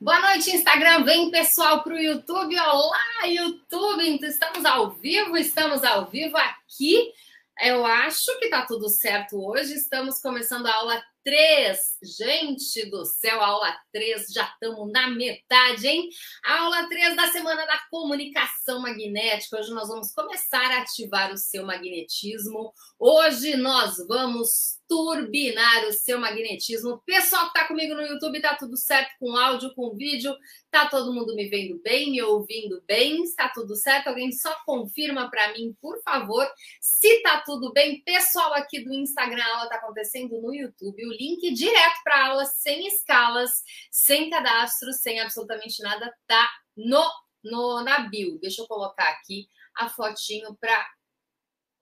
Boa noite, Instagram. Vem pessoal para o YouTube. Olá, YouTube. Estamos ao vivo, estamos ao vivo aqui. Eu acho que tá tudo certo hoje. Estamos começando a aula 3. Gente do céu, aula 3, já estamos na metade, hein? aula 3 da semana da comunicação magnética. Hoje nós vamos começar a ativar o seu magnetismo. Hoje nós vamos turbinar o seu magnetismo. Pessoal que está comigo no YouTube, tá tudo certo com áudio, com vídeo? Tá todo mundo me vendo bem, me ouvindo bem? Está tudo certo? Alguém só confirma para mim, por favor, se tá tudo bem. Pessoal aqui do Instagram, a aula tá acontecendo no YouTube. O link direto para aula, sem escalas, sem cadastro, sem absolutamente nada, tá no, no na bio. Deixa eu colocar aqui a fotinho para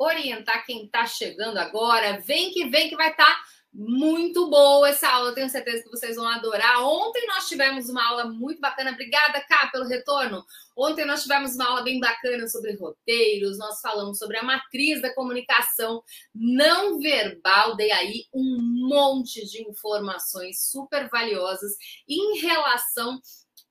orientar quem está chegando agora. Vem que vem que vai estar tá muito boa essa aula. tenho certeza que vocês vão adorar. Ontem nós tivemos uma aula muito bacana. Obrigada, Cá, pelo retorno. Ontem nós tivemos uma aula bem bacana sobre roteiros. Nós falamos sobre a matriz da comunicação não verbal. Dei aí um monte de informações super valiosas em relação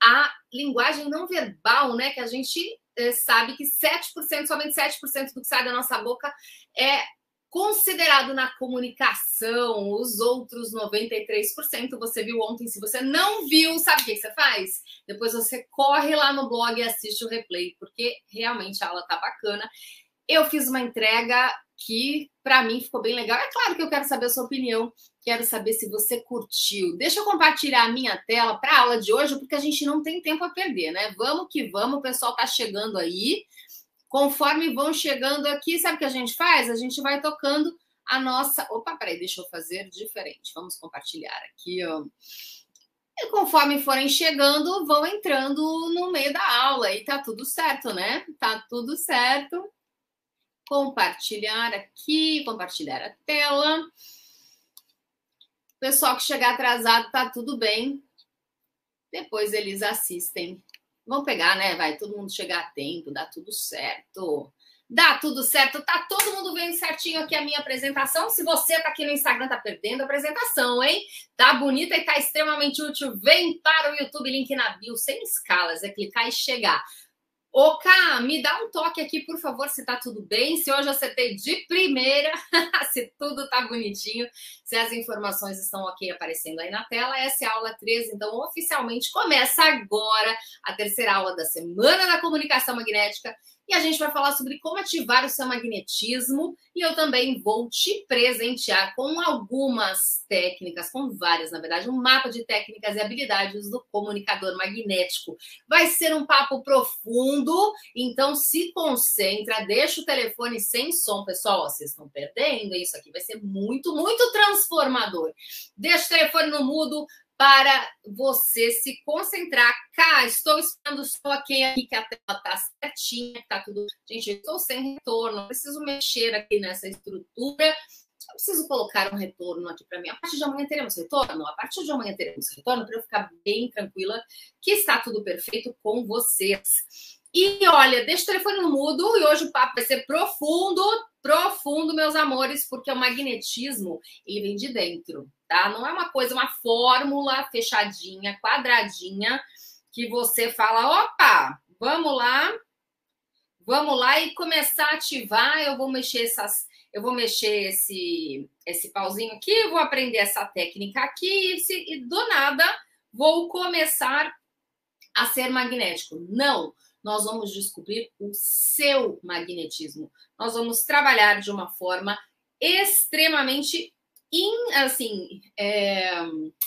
à linguagem não verbal, né? Que a gente eh, sabe que 7%, somente 7% do que sai da nossa boca é considerado na comunicação. Os outros 93% você viu ontem. Se você não viu, sabe o que você faz? Depois você corre lá no blog e assiste o replay, porque realmente a aula tá bacana. Eu fiz uma entrega que para mim ficou bem legal. É claro que eu quero saber a sua opinião, quero saber se você curtiu. Deixa eu compartilhar a minha tela para a aula de hoje, porque a gente não tem tempo a perder, né? Vamos que vamos, o pessoal tá chegando aí. Conforme vão chegando aqui, sabe o que a gente faz? A gente vai tocando a nossa. Opa, peraí, deixa eu fazer diferente. Vamos compartilhar aqui, ó. E conforme forem chegando, vão entrando no meio da aula e tá tudo certo, né? Tá tudo certo compartilhar aqui, compartilhar a tela. Pessoal que chegar atrasado, tá tudo bem. Depois eles assistem. Vão pegar, né? Vai todo mundo chegar a tempo, dá tudo certo. Dá tudo certo, tá todo mundo vendo certinho aqui a minha apresentação. Se você tá aqui no Instagram, tá perdendo a apresentação, hein? Tá bonita e tá extremamente útil. Vem para o YouTube, link na bio, sem escalas, é clicar e chegar. Ô, Ká, me dá um toque aqui, por favor, se tá tudo bem, se hoje eu acertei de primeira, se tudo tá bonitinho, se as informações estão ok aparecendo aí na tela. Essa é a aula 13, então oficialmente começa agora a terceira aula da Semana da Comunicação Magnética e a gente vai falar sobre como ativar o seu magnetismo e eu também vou te presentear com algumas técnicas, com várias, na verdade, um mapa de técnicas e habilidades do comunicador magnético. Vai ser um papo profundo, então se concentra, deixa o telefone sem som, pessoal, vocês estão perdendo, isso aqui vai ser muito, muito transformador. Deixa o telefone no mudo, para você se concentrar. Cá, estou esperando só quem aqui que a tela está certinha, que tá tudo. Gente, eu estou sem retorno, preciso mexer aqui nessa estrutura. Eu preciso colocar um retorno aqui para mim. A partir de amanhã teremos retorno? A partir de amanhã teremos retorno para eu ficar bem tranquila que está tudo perfeito com vocês. E olha, deixa o telefone no mudo e hoje o papo vai ser profundo, profundo, meus amores, porque o magnetismo ele vem de dentro tá? Não é uma coisa, uma fórmula fechadinha, quadradinha, que você fala, opa, vamos lá, vamos lá e começar a ativar. Eu vou mexer essas, eu vou mexer esse esse pauzinho aqui, vou aprender essa técnica aqui e, e do nada vou começar a ser magnético. Não, nós vamos descobrir o seu magnetismo. Nós vamos trabalhar de uma forma extremamente in, assim, é,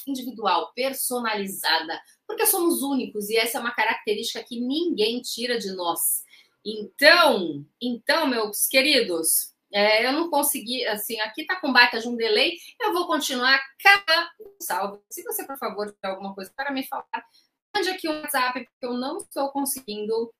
individual, personalizada, porque somos únicos e essa é uma característica que ninguém tira de nós. Então, então, meus queridos, é, eu não consegui, assim, aqui tá com baita de um delay, eu vou continuar cada salve. Se você, por favor, tiver alguma coisa para me falar, mande aqui um WhatsApp, porque eu não estou conseguindo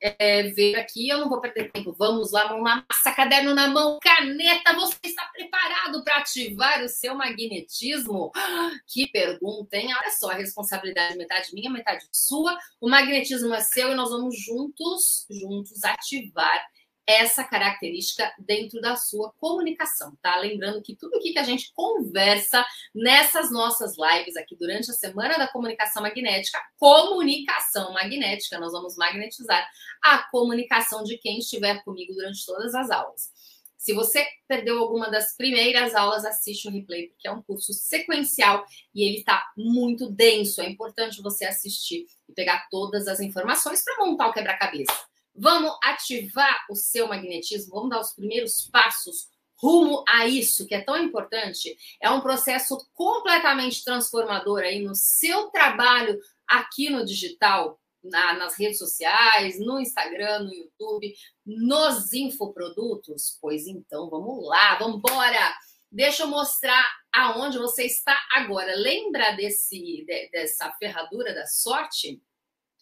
é, ver aqui, eu não vou perder tempo. Vamos lá, mão na massa, caderno na mão, caneta. Você está preparado para ativar o seu magnetismo? Que pergunta, hein? Olha só, a responsabilidade metade minha, metade sua. O magnetismo é seu e nós vamos juntos, juntos ativar essa característica dentro da sua comunicação, tá? Lembrando que tudo aqui que a gente conversa nessas nossas lives aqui durante a semana da comunicação magnética, comunicação magnética, nós vamos magnetizar a comunicação de quem estiver comigo durante todas as aulas. Se você perdeu alguma das primeiras aulas, assiste o replay, porque é um curso sequencial e ele está muito denso. É importante você assistir e pegar todas as informações para montar o quebra-cabeça. Vamos ativar o seu magnetismo, vamos dar os primeiros passos rumo a isso que é tão importante. É um processo completamente transformador aí no seu trabalho aqui no digital, na, nas redes sociais, no Instagram, no YouTube, nos infoprodutos. Pois então, vamos lá, vamos embora. Deixa eu mostrar aonde você está agora. Lembra desse de, dessa ferradura da sorte?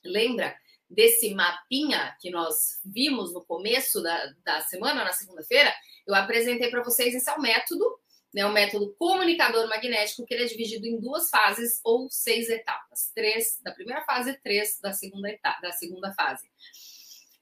Lembra desse mapinha que nós vimos no começo da, da semana, na segunda-feira, eu apresentei para vocês esse é o método, né, o método comunicador magnético, que ele é dividido em duas fases ou seis etapas. Três da primeira fase, três da segunda etapa, da segunda fase.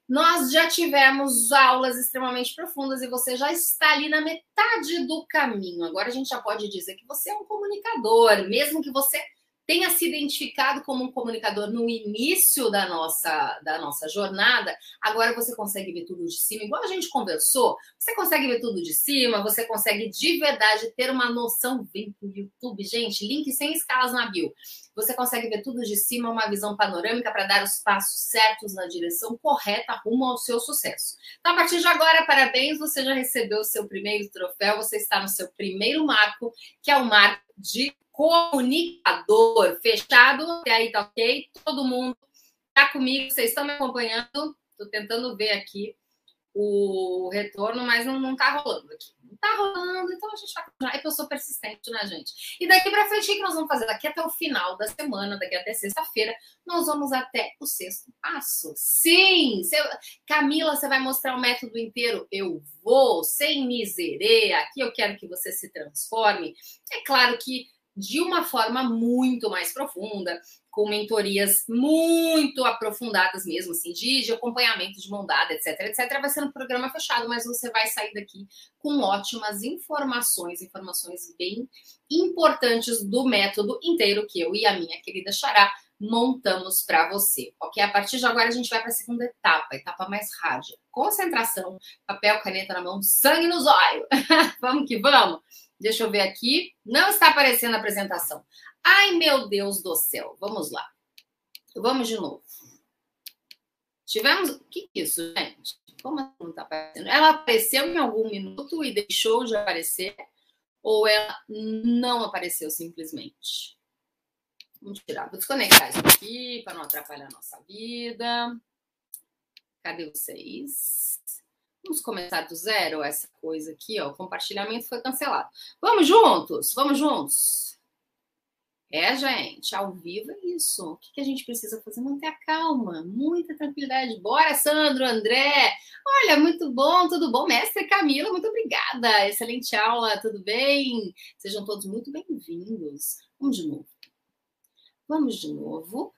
Nós já tivemos aulas extremamente profundas e você já está ali na metade do caminho. Agora a gente já pode dizer que você é um comunicador, mesmo que você tenha se identificado como um comunicador no início da nossa, da nossa jornada, agora você consegue ver tudo de cima, igual a gente conversou, você consegue ver tudo de cima, você consegue de verdade ter uma noção, vem pro YouTube, gente, link sem escalas na bio. Você consegue ver tudo de cima, uma visão panorâmica para dar os passos certos na direção correta rumo ao seu sucesso. Então, a partir de agora, parabéns, você já recebeu o seu primeiro troféu, você está no seu primeiro marco, que é o marco de comunicador. Fechado? Até aí tá ok? Todo mundo tá comigo? Vocês estão me acompanhando? Estou tentando ver aqui o retorno, mas não, não tá rolando aqui. Não tá rolando, então a gente vai continuar. É que eu sou persistente, né, gente? E daqui para frente, o que nós vamos fazer? Daqui até o final da semana, daqui até sexta-feira, nós vamos até o sexto passo. Sim! Você... Camila, você vai mostrar o método inteiro? Eu vou, sem miserê. Aqui eu quero que você se transforme. É claro que de uma forma muito mais profunda, com mentorias muito aprofundadas mesmo, assim, de, de acompanhamento de mão dada, etc, etc. Vai ser um programa fechado, mas você vai sair daqui com ótimas informações, informações bem importantes do método inteiro que eu e a minha querida Xará montamos para você, ok? A partir de agora a gente vai para a segunda etapa, etapa mais rádia. Concentração, papel, caneta na mão, sangue nos olhos. vamos que vamos. Deixa eu ver aqui. Não está aparecendo a apresentação. Ai, meu Deus do céu. Vamos lá. Vamos de novo. Tivemos. O que é isso, gente? Como assim não está aparecendo? Ela apareceu em algum minuto e deixou de aparecer? Ou ela não apareceu simplesmente? Vamos tirar. Vou desconectar isso aqui para não atrapalhar a nossa vida. Cadê vocês? Vamos começar do zero essa coisa aqui, ó. O compartilhamento foi cancelado. Vamos juntos? Vamos juntos? É, gente, ao vivo é isso. O que, a gente precisa fazer? Manter a calma, muita tranquilidade. Bora, Sandro, André. Olha, muito bom, tudo bom? Mestre Camila, muito obrigada. Excelente aula, tudo bem? Sejam todos muito bem-vindos. Vamos de novo. Vamos de novo.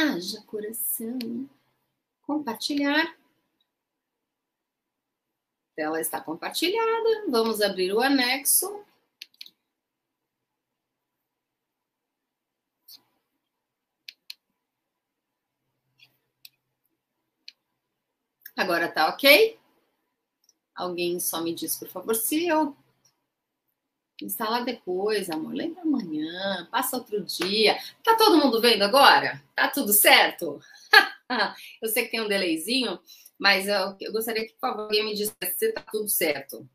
Haja coração. Compartilhar. A tela está compartilhada. Vamos abrir o anexo. Agora tá ok? Alguém só me diz, por favor, se eu Instala depois, amor. Lembra amanhã, passa outro dia. Tá todo mundo vendo agora? Tá tudo certo? eu sei que tem um delayzinho, mas eu, eu gostaria que, por favor, alguém me dissesse se tá tudo certo.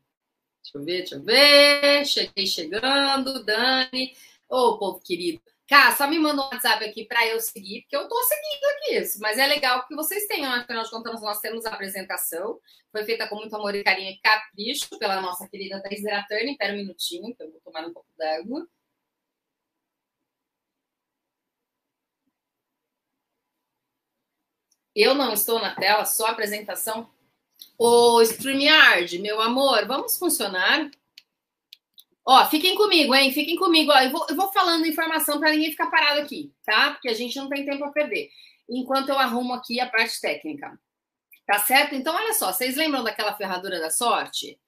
Deixa eu ver, deixa eu ver. Cheguei chegando, Dani. Ô, oh, povo querido. Cá, só me manda um WhatsApp aqui para eu seguir, porque eu tô seguindo aqui isso. Mas é legal que vocês tenham, afinal de contas, nós temos a apresentação. Foi feita com muito amor e carinho e capricho pela nossa querida Thais Gratani. Espera um minutinho, que eu vou tomar um pouco d'água. Eu não estou na tela, só apresentação. Ô, StreamYard, meu amor, vamos funcionar? Ó, fiquem comigo, hein? Fiquem comigo. Ó, eu, vou, eu vou falando informação para ninguém ficar parado aqui, tá? Porque a gente não tem tempo a perder. enquanto eu arrumo aqui a parte técnica. Tá certo? Então, olha só, vocês lembram daquela ferradura da sorte?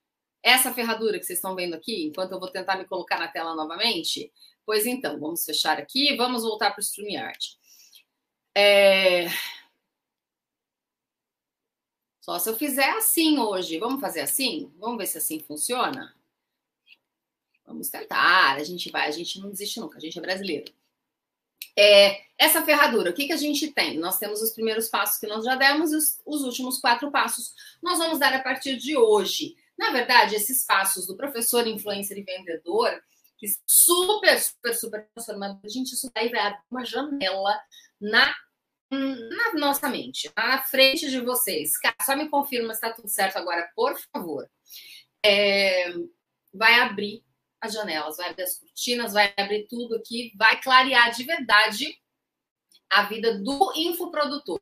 Essa ferradura que vocês estão vendo aqui, enquanto eu vou tentar me colocar na tela novamente? Pois então, vamos fechar aqui, vamos voltar para o StreamYard. É... Só se eu fizer assim hoje. Vamos fazer assim? Vamos ver se assim funciona? Vamos tentar. A gente vai, a gente não desiste nunca, a gente é brasileiro. É, essa ferradura, o que, que a gente tem? Nós temos os primeiros passos que nós já demos e os, os últimos quatro passos nós vamos dar a partir de hoje. Na verdade, esses passos do professor, influencer e vendedor, que super, super, super transformador, a gente, isso daí vai abrir uma janela na, na nossa mente, na frente de vocês. Só me confirma se está tudo certo agora, por favor. É, vai abrir as janelas, vai abrir as cortinas, vai abrir tudo aqui, vai clarear de verdade a vida do infoprodutor.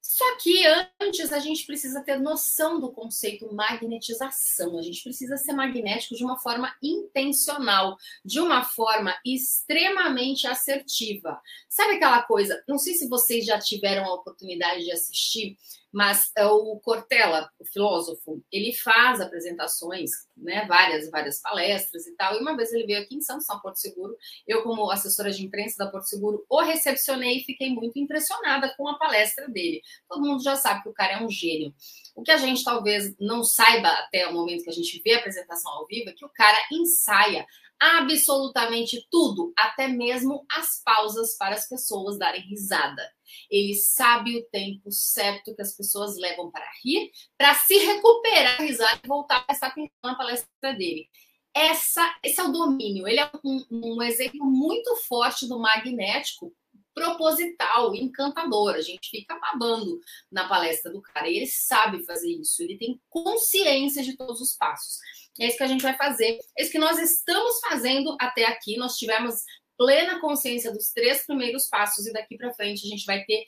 Só que antes a gente precisa ter noção do conceito magnetização. A gente precisa ser magnético de uma forma intencional, de uma forma extremamente assertiva. Sabe aquela coisa? Não sei se vocês já tiveram a oportunidade de assistir mas é, o Cortella, o filósofo, ele faz apresentações, né, várias, várias palestras e tal. E uma vez ele veio aqui em São São Porto Seguro, eu como assessora de imprensa da Porto Seguro, o recepcionei e fiquei muito impressionada com a palestra dele. Todo mundo já sabe que o cara é um gênio. O que a gente talvez não saiba até o momento que a gente vê a apresentação ao vivo é que o cara ensaia absolutamente tudo, até mesmo as pausas para as pessoas darem risada. Ele sabe o tempo certo que as pessoas levam para rir, para se recuperar a risada e voltar a prestar atenção na palestra dele. Essa, esse é o domínio. Ele é um, um exemplo muito forte do magnético proposital, encantador. A gente fica babando na palestra do cara. E ele sabe fazer isso. Ele tem consciência de todos os passos. É isso que a gente vai fazer. É isso que nós estamos fazendo até aqui. Nós tivemos plena consciência dos três primeiros passos e daqui para frente a gente vai ter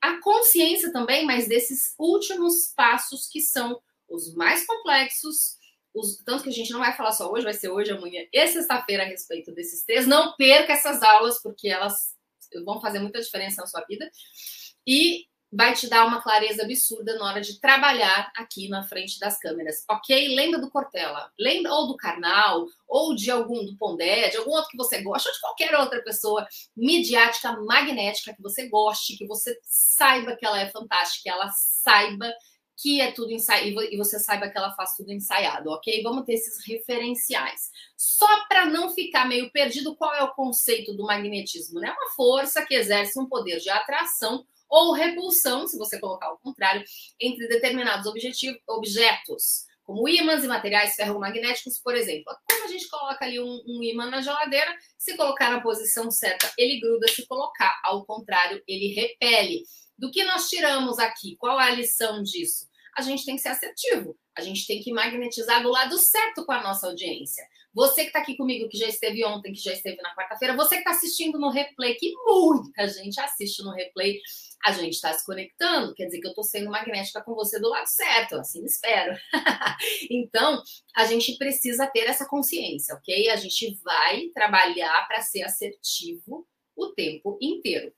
a consciência também, mas desses últimos passos que são os mais complexos, os, tanto que a gente não vai falar só hoje, vai ser hoje, amanhã e sexta-feira a respeito desses três. Não perca essas aulas, porque elas vão fazer muita diferença na sua vida. E vai te dar uma clareza absurda na hora de trabalhar aqui na frente das câmeras, ok? Lembra do Cortella, lembra ou do Karnal, ou de algum do Pondé, de algum outro que você gosta, ou de qualquer outra pessoa midiática, magnética que você goste, que você saiba que ela é fantástica, que ela saiba que é tudo ensaiado e você saiba que ela faz tudo ensaiado, ok? Vamos ter esses referenciais. Só para não ficar meio perdido, qual é o conceito do magnetismo? É né? uma força que exerce um poder de atração ou repulsão, se você colocar o contrário, entre determinados objetos, como ímãs e materiais ferromagnéticos, por exemplo. Como a gente coloca ali um, um ímã na geladeira, se colocar na posição certa, ele gruda, se colocar ao contrário, ele repele. Do que nós tiramos aqui? Qual é a lição disso? A gente tem que ser assertivo, a gente tem que magnetizar do lado certo com a nossa audiência. Você que está aqui comigo, que já esteve ontem, que já esteve na quarta-feira, você que está assistindo no replay, que muita gente assiste no replay, a gente está se conectando, quer dizer que eu estou sendo magnética com você do lado certo, assim espero. então, a gente precisa ter essa consciência, ok? A gente vai trabalhar para ser assertivo o tempo inteiro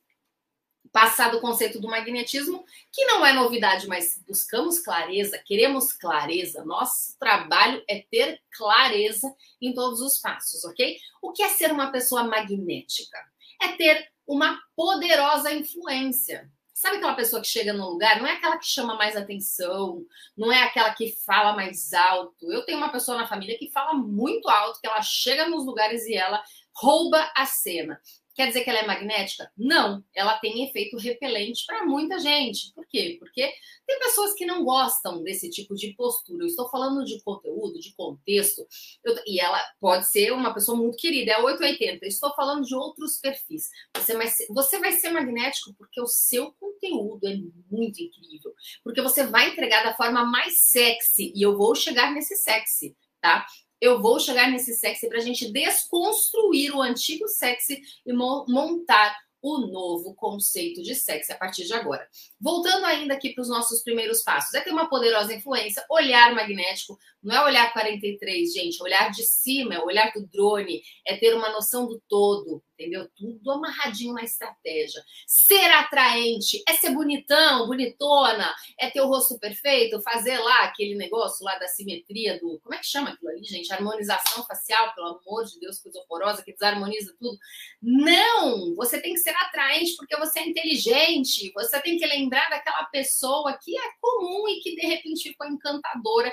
passado o conceito do magnetismo, que não é novidade, mas buscamos clareza, queremos clareza. Nosso trabalho é ter clareza em todos os passos, ok? O que é ser uma pessoa magnética? É ter uma poderosa influência. Sabe aquela pessoa que chega num lugar? Não é aquela que chama mais atenção, não é aquela que fala mais alto. Eu tenho uma pessoa na família que fala muito alto, que ela chega nos lugares e ela rouba a cena. Quer dizer que ela é magnética? Não, ela tem efeito repelente para muita gente. Por quê? Porque tem pessoas que não gostam desse tipo de postura. Eu estou falando de conteúdo, de contexto, eu, e ela pode ser uma pessoa muito querida, é 880. Eu estou falando de outros perfis. Você vai, ser, você vai ser magnético porque o seu conteúdo é muito incrível. Porque você vai entregar da forma mais sexy, e eu vou chegar nesse sexy, tá? Eu vou chegar nesse sexy para a gente desconstruir o antigo sexy e montar o novo conceito de sexy a partir de agora. Voltando ainda aqui para os nossos primeiros passos, é ter uma poderosa influência, olhar magnético, não é olhar 43, gente, olhar de cima, é olhar do drone, é ter uma noção do todo, entendeu? Tudo amarradinho na estratégia. Ser atraente é ser bonitão, bonitona, é ter o rosto perfeito, fazer lá aquele negócio lá da simetria do. Como é que chama aquilo ali, gente? Harmonização facial, pelo amor de Deus, coisa horrorosa que desarmoniza tudo. Não! Você tem que ser atraente porque você é inteligente. Você tem que lembrar daquela pessoa que é comum e que de repente ficou encantadora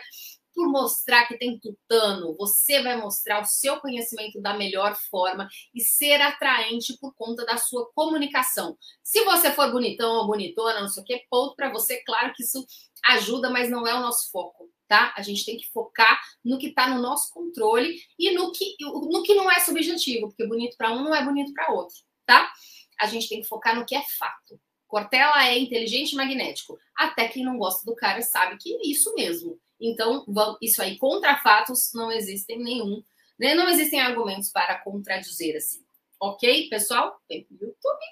por mostrar que tem tutano, você vai mostrar o seu conhecimento da melhor forma e ser atraente por conta da sua comunicação. Se você for bonitão ou bonitona, não sei o que, ponto para você, claro que isso ajuda, mas não é o nosso foco, tá? A gente tem que focar no que está no nosso controle e no que, no que não é subjetivo, porque bonito para um não é bonito para outro, tá? A gente tem que focar no que é fato. Cortella é inteligente e magnético. Até quem não gosta do cara sabe que é isso mesmo. Então, isso aí, contra fatos, não existem nenhum, né? não existem argumentos para contradizer assim. Ok, pessoal? Pro YouTube.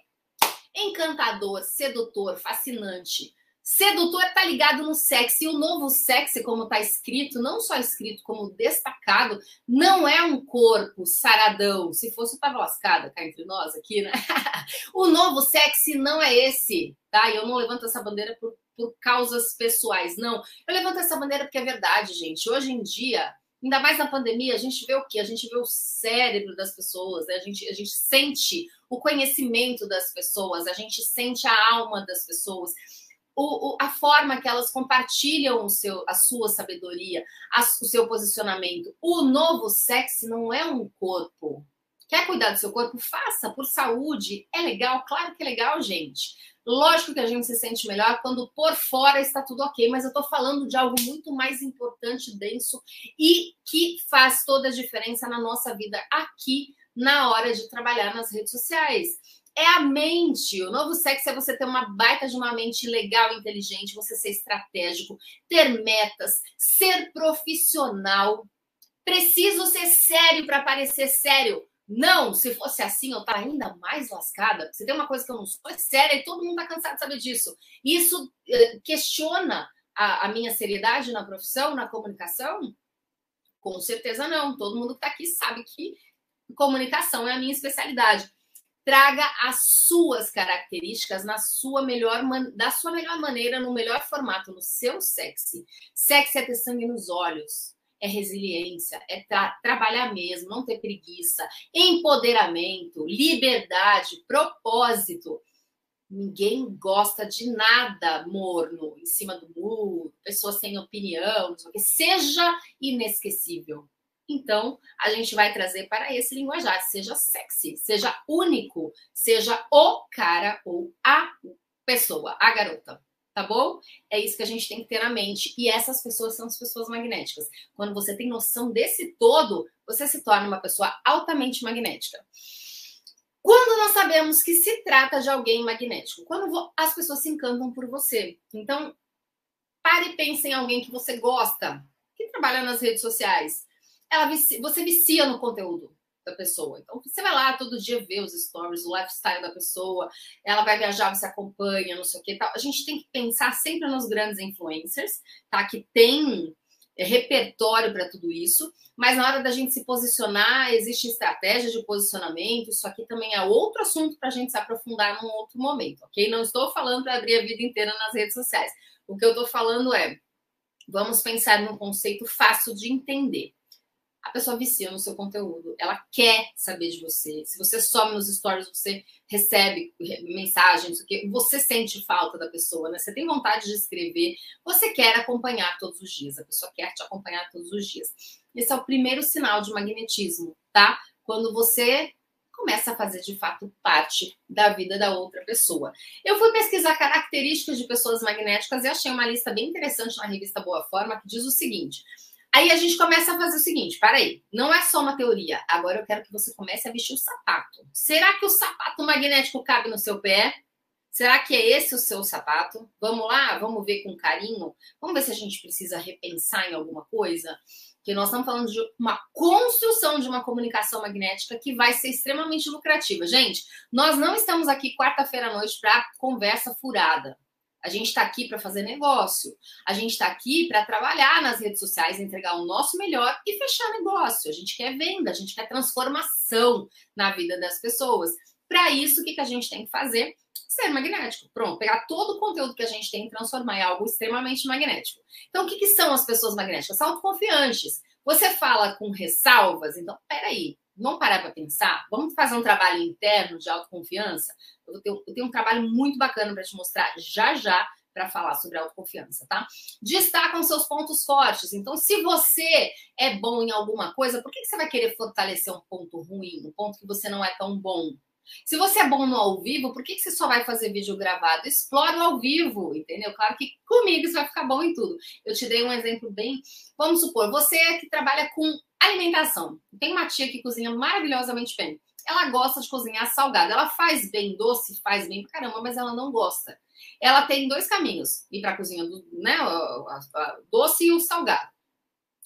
Encantador, sedutor, fascinante. Sedutor tá ligado no sexy. E o novo sexy, como tá escrito, não só escrito como destacado, não é um corpo saradão. Se fosse, eu tava lascada cá entre nós aqui, né? o novo sexy não é esse, tá? E eu não levanto essa bandeira por por causas pessoais. Não, eu levanto essa bandeira porque é verdade, gente. Hoje em dia, ainda mais na pandemia, a gente vê o quê? A gente vê o cérebro das pessoas, né? a, gente, a gente sente o conhecimento das pessoas, a gente sente a alma das pessoas. O, o, a forma que elas compartilham o seu, a sua sabedoria, a, o seu posicionamento. O novo sexo não é um corpo. Quer cuidar do seu corpo? Faça por saúde. É legal? Claro que é legal, gente. Lógico que a gente se sente melhor quando por fora está tudo ok, mas eu estou falando de algo muito mais importante, denso e que faz toda a diferença na nossa vida aqui na hora de trabalhar nas redes sociais. É a mente. O novo sexo é você ter uma baita de uma mente legal, inteligente, você ser estratégico, ter metas, ser profissional. Preciso ser sério para parecer sério. Não, se fosse assim, eu estaria ainda mais lascada. Você tem uma coisa que eu não sou, é séria, e todo mundo está cansado de saber disso. Isso eh, questiona a, a, minha seriedade na profissão, na comunicação? Com certeza não. Todo mundo que está aqui sabe que comunicação é a minha especialidade. Traga as suas características na sua melhor da sua melhor maneira, no melhor formato, no seu sexy. Sexy é ter sangue nos olhos é resiliência, é tra trabalhar mesmo, não ter preguiça, empoderamento, liberdade, propósito. Ninguém gosta de nada morno, em cima do muro, pessoas sem opinião, seja inesquecível. Então, a gente vai trazer para esse linguajar, seja sexy, seja único, seja o cara ou a pessoa, a garota tá bom? É isso que a gente tem que ter na mente. E essas pessoas são as pessoas magnéticas. Quando você tem noção desse todo, você se torna uma pessoa altamente magnética. Quando nós sabemos que se trata de alguém magnético, quando as pessoas se encantam por você. Então, pare e pense em alguém que você gosta, que trabalha nas redes sociais. Ela você vicia no conteúdo da pessoa. Então, você vai lá todo dia ver os stories, o lifestyle da pessoa, ela vai viajar, você acompanha, não sei o que tal. A gente tem que pensar sempre nos grandes influencers, tá? Que tem é, repertório para tudo isso, mas na hora da gente se posicionar, existe estratégia de posicionamento. Isso aqui também é outro assunto para a gente se aprofundar num outro momento, ok? Não estou falando para abrir a vida inteira nas redes sociais. O que eu estou falando é, vamos pensar num conceito fácil de entender a pessoa vicia no seu conteúdo, ela quer saber de você. Se você some nos stories, você recebe mensagens, você sente falta da pessoa, né? Você tem vontade de escrever, você quer acompanhar todos os dias, a pessoa quer te acompanhar todos os dias. Esse é o primeiro sinal de magnetismo, tá? Quando você começa a fazer de fato parte da vida da outra pessoa. Eu fui pesquisar características de pessoas magnéticas e achei uma lista bem interessante na revista Boa Forma que diz o seguinte: Aí a gente começa a fazer o seguinte: peraí, não é só uma teoria. Agora eu quero que você comece a vestir o sapato. Será que o sapato magnético cabe no seu pé? Será que é esse o seu sapato? Vamos lá, vamos ver com carinho. Vamos ver se a gente precisa repensar em alguma coisa. Que nós estamos falando de uma construção de uma comunicação magnética que vai ser extremamente lucrativa. Gente, nós não estamos aqui quarta-feira à noite para conversa furada. A gente está aqui para fazer negócio. A gente está aqui para trabalhar nas redes sociais, entregar o nosso melhor e fechar negócio. A gente quer venda, a gente quer transformação na vida das pessoas. Para isso, o que, que a gente tem que fazer? Ser magnético. Pronto, pegar todo o conteúdo que a gente tem e transformar em algo extremamente magnético. Então, o que, que são as pessoas magnéticas? São autoconfiantes. Você fala com ressalvas, então, peraí, vamos parar para pensar? Vamos fazer um trabalho interno de autoconfiança? Eu tenho, eu tenho um trabalho muito bacana para te mostrar já já para falar sobre autoconfiança, tá? Destacam seus pontos fortes. Então, se você é bom em alguma coisa, por que você vai querer fortalecer um ponto ruim, um ponto que você não é tão bom? Se você é bom no ao vivo, por que você só vai fazer vídeo gravado? Explora o ao vivo, entendeu? Claro que comigo você vai ficar bom em tudo. Eu te dei um exemplo bem. Vamos supor, você que trabalha com alimentação. Tem uma tia que cozinha maravilhosamente bem. Ela gosta de cozinhar salgado. Ela faz bem doce, faz bem pra caramba, mas ela não gosta. Ela tem dois caminhos: ir para a cozinha do né, doce e o salgado.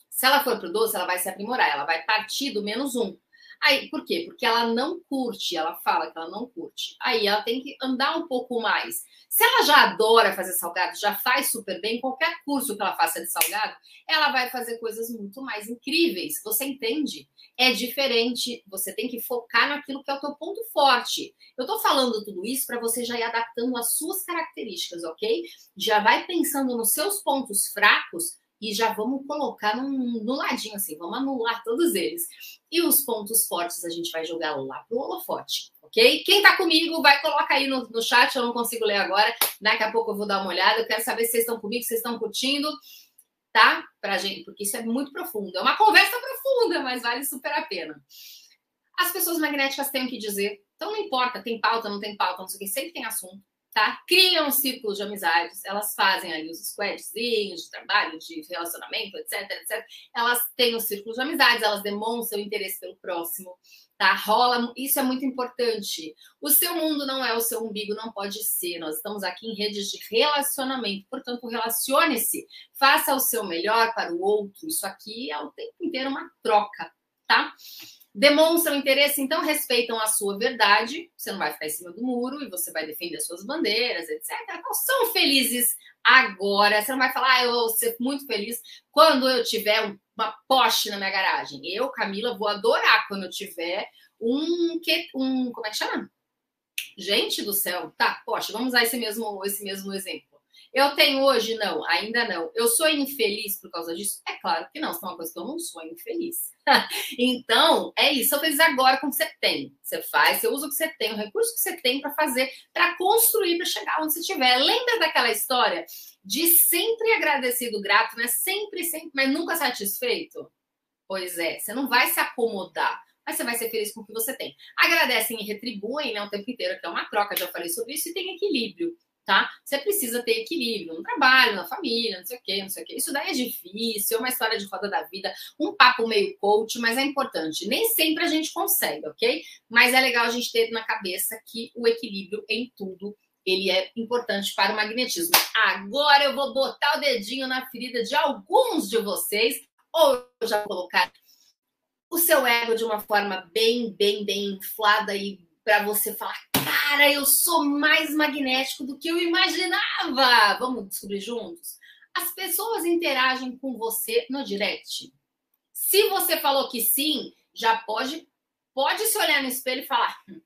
Se ela for pro doce, ela vai se aprimorar, ela vai partir do menos um. Aí, por quê? Porque ela não curte, ela fala que ela não curte. Aí ela tem que andar um pouco mais. Se ela já adora fazer salgado, já faz super bem, qualquer curso que ela faça de salgado, ela vai fazer coisas muito mais incríveis. Você entende? É diferente. Você tem que focar naquilo que é o teu ponto forte. Eu tô falando tudo isso para você já ir adaptando as suas características, ok? Já vai pensando nos seus pontos fracos e já vamos colocar num, no ladinho assim, vamos anular todos eles. E os pontos fortes a gente vai jogar lá pro holofote, ok? Quem tá comigo, vai colocar aí no, no chat, eu não consigo ler agora, daqui a pouco eu vou dar uma olhada, eu quero saber se vocês estão comigo, se vocês estão curtindo, tá? Pra gente, porque isso é muito profundo, é uma conversa profunda, mas vale super a pena. As pessoas magnéticas têm o que dizer, então não importa, tem pauta, não tem pauta, não sei o que, sempre tem assunto tá? Criam círculos de amizades, elas fazem ali os squadzinhos de trabalho, de relacionamento, etc, etc. Elas têm os círculos de amizades, elas demonstram interesse pelo próximo, tá? Rola, isso é muito importante. O seu mundo não é o seu umbigo, não pode ser. Nós estamos aqui em redes de relacionamento, portanto, relacione-se, faça o seu melhor para o outro. Isso aqui é o tempo inteiro uma troca, tá? demonstram interesse, então respeitam a sua verdade. Você não vai ficar em cima do muro e você vai defender as suas bandeiras, etc. Então, são felizes agora. Você não vai falar, ah, eu vou ser muito feliz quando eu tiver uma Porsche na minha garagem. Eu, Camila, vou adorar quando eu tiver um um como é que chama? Gente do céu, tá? Porsche, vamos usar esse mesmo esse mesmo exemplo. Eu tenho hoje? Não, ainda não. Eu sou infeliz por causa disso? É claro que não, isso é uma coisa que eu não sou infeliz. então, é isso. Sou feliz agora com o que você tem. Você faz, você usa o que você tem, o recurso que você tem para fazer, para construir, para chegar onde você estiver. Lembra daquela história de sempre agradecido, grato, né? Sempre, sempre, mas nunca satisfeito? Pois é, você não vai se acomodar mas você vai ser feliz com o que você tem. Agradecem e retribuem né, o tempo inteiro, que é uma troca, já falei sobre isso, e tem equilíbrio tá? Você precisa ter equilíbrio no trabalho, na família, não sei o quê, não sei o quê. Isso daí é difícil, é uma história de roda da vida, um papo meio coach, mas é importante. Nem sempre a gente consegue, ok? Mas é legal a gente ter na cabeça que o equilíbrio em tudo ele é importante para o magnetismo. Agora eu vou botar o dedinho na ferida de alguns de vocês, ou já vou colocar o seu ego de uma forma bem, bem, bem inflada e para você falar, cara, eu sou mais magnético do que eu imaginava. Vamos descobrir juntos? As pessoas interagem com você no direct. Se você falou que sim, já pode pode se olhar no espelho e falar: hum,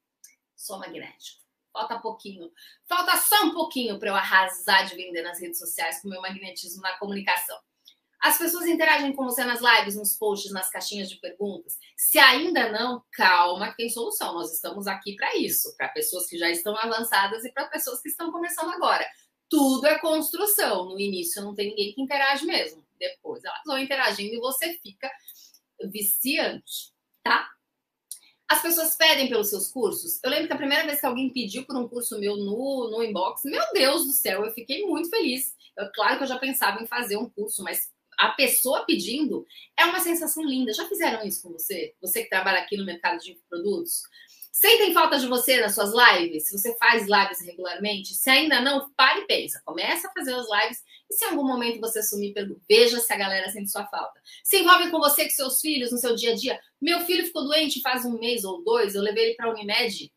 sou magnético. Falta pouquinho. Falta só um pouquinho para eu arrasar de vender nas redes sociais com meu magnetismo na comunicação. As pessoas interagem com você nas lives, nos posts, nas caixinhas de perguntas. Se ainda não, calma que tem solução. Nós estamos aqui para isso, para pessoas que já estão avançadas e para pessoas que estão começando agora. Tudo é construção. No início não tem ninguém que interage mesmo. Depois elas vão interagindo e você fica viciante, tá? As pessoas pedem pelos seus cursos. Eu lembro que a primeira vez que alguém pediu por um curso meu no, no inbox, meu Deus do céu, eu fiquei muito feliz. Eu, claro que eu já pensava em fazer um curso, mas a pessoa pedindo é uma sensação linda. Já fizeram isso com você? Você que trabalha aqui no mercado de produtos? Sentem falta de você nas suas lives? Se você faz lives regularmente? Se ainda não, pare e pensa. Começa a fazer as lives e se em algum momento você sumir, veja se a galera sente sua falta. Se envolve com você, com seus filhos, no seu dia a dia. Meu filho ficou doente faz um mês ou dois, eu levei ele para a Unimed.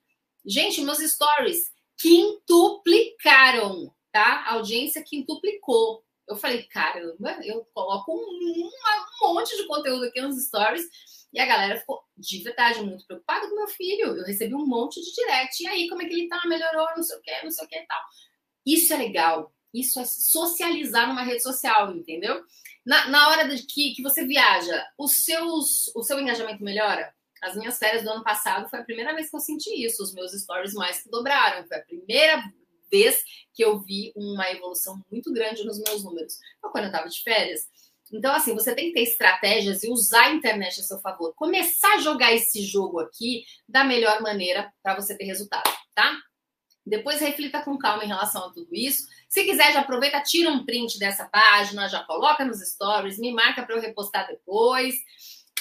Gente, meus stories quintuplicaram tá? A audiência quintuplicou. Eu falei, caramba, eu coloco um, monte de conteúdo aqui nos stories e a galera ficou de verdade muito preocupada com meu filho. Eu recebi um monte de direct. E aí, como é que ele tá? Melhorou, não sei o que, não sei o que e tal. Isso é legal. Isso é socializar numa rede social, entendeu? Na, na hora de que, que você viaja, os seus, o seu engajamento melhora? As minhas férias do ano passado foi a primeira vez que eu senti isso. Os meus stories mais que dobraram. Foi a primeira vez que eu vi uma evolução muito grande nos meus números. Foi quando eu estava de férias. Então, assim, você tem que ter estratégias e usar a internet a seu favor. Começar a jogar esse jogo aqui da melhor maneira para você ter resultado, tá? Depois reflita com calma em relação a tudo isso. Se quiser, já aproveita, tira um print dessa página, já coloca nos stories, me marca para eu repostar depois.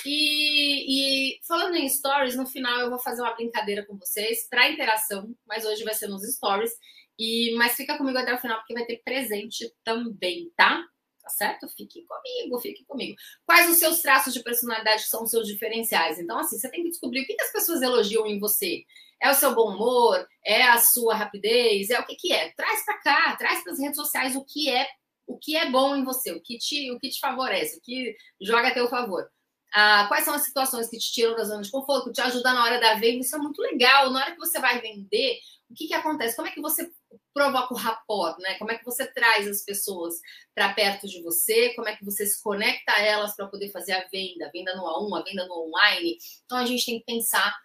E, e, falando em stories, no final eu vou fazer uma brincadeira com vocês para interação, mas hoje vai ser nos stories. E mas fica comigo até o final porque vai ter presente também, tá? Tá certo? Fique comigo, fique comigo. Quais os seus traços de personalidade que são os seus diferenciais? Então, assim, você tem que descobrir o que as pessoas elogiam em você. É o seu bom humor? É a sua rapidez? É o que, que é? Traz para cá, traz para as redes sociais o que é o que é bom em você, o que te, o que te favorece, o que joga a teu favor. Ah, quais são as situações que te tiram da zona de conforto, que te ajudam na hora da venda? Isso é muito legal. Na hora que você vai vender, o que, que acontece? Como é que você provoca o rapport, né? Como é que você traz as pessoas para perto de você? Como é que você se conecta a elas para poder fazer a venda, a venda no A1, a venda no online? Então a gente tem que pensar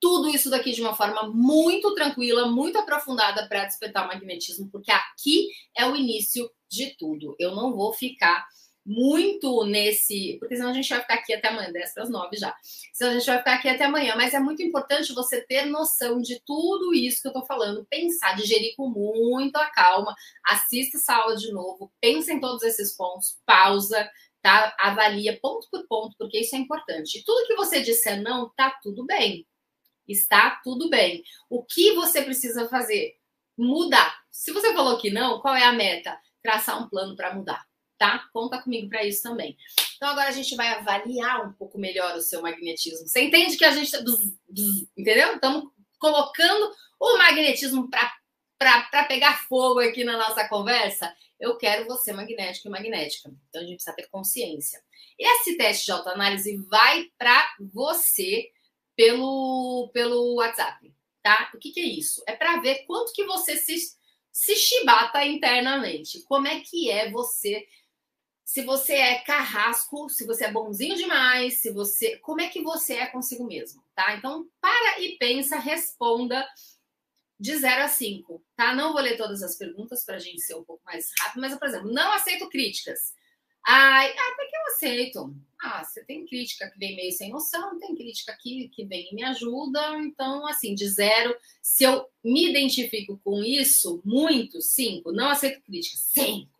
tudo isso daqui de uma forma muito tranquila, muito aprofundada para despertar o magnetismo, porque aqui é o início de tudo. Eu não vou ficar muito nesse. Porque senão a gente vai ficar aqui até amanhã, 10 para as 9 já. Senão a gente vai ficar aqui até amanhã. Mas é muito importante você ter noção de tudo isso que eu estou falando, pensar, digerir com muita calma, assista essa aula de novo, pensa em todos esses pontos, pausa, tá? Avalia ponto por ponto, porque isso é importante. tudo que você disser não, tá tudo bem. Está tudo bem. O que você precisa fazer? Mudar. Se você falou que não, qual é a meta? Traçar um plano para mudar tá? Conta comigo para isso também. Então agora a gente vai avaliar um pouco melhor o seu magnetismo. Você entende que a gente tá, entendeu? Estamos colocando o magnetismo para pegar fogo aqui na nossa conversa. Eu quero você magnético e magnética. Então a gente precisa ter consciência. Esse teste de autoanálise vai para você pelo pelo WhatsApp, tá? O que, que é isso? É para ver quanto que você se se chibata internamente. Como é que é você se você é carrasco, se você é bonzinho demais, se você, como é que você é consigo mesmo, tá? Então, para e pensa, responda de 0 a 5, tá? Não vou ler todas as perguntas para a gente ser um pouco mais rápido, mas, por exemplo, não aceito críticas. Ai, até que eu aceito. Ah, você tem crítica que vem meio sem noção, tem crítica que, que vem e me ajuda. Então, assim, de zero, se eu me identifico com isso, muito, cinco. Não aceito críticas, cinco.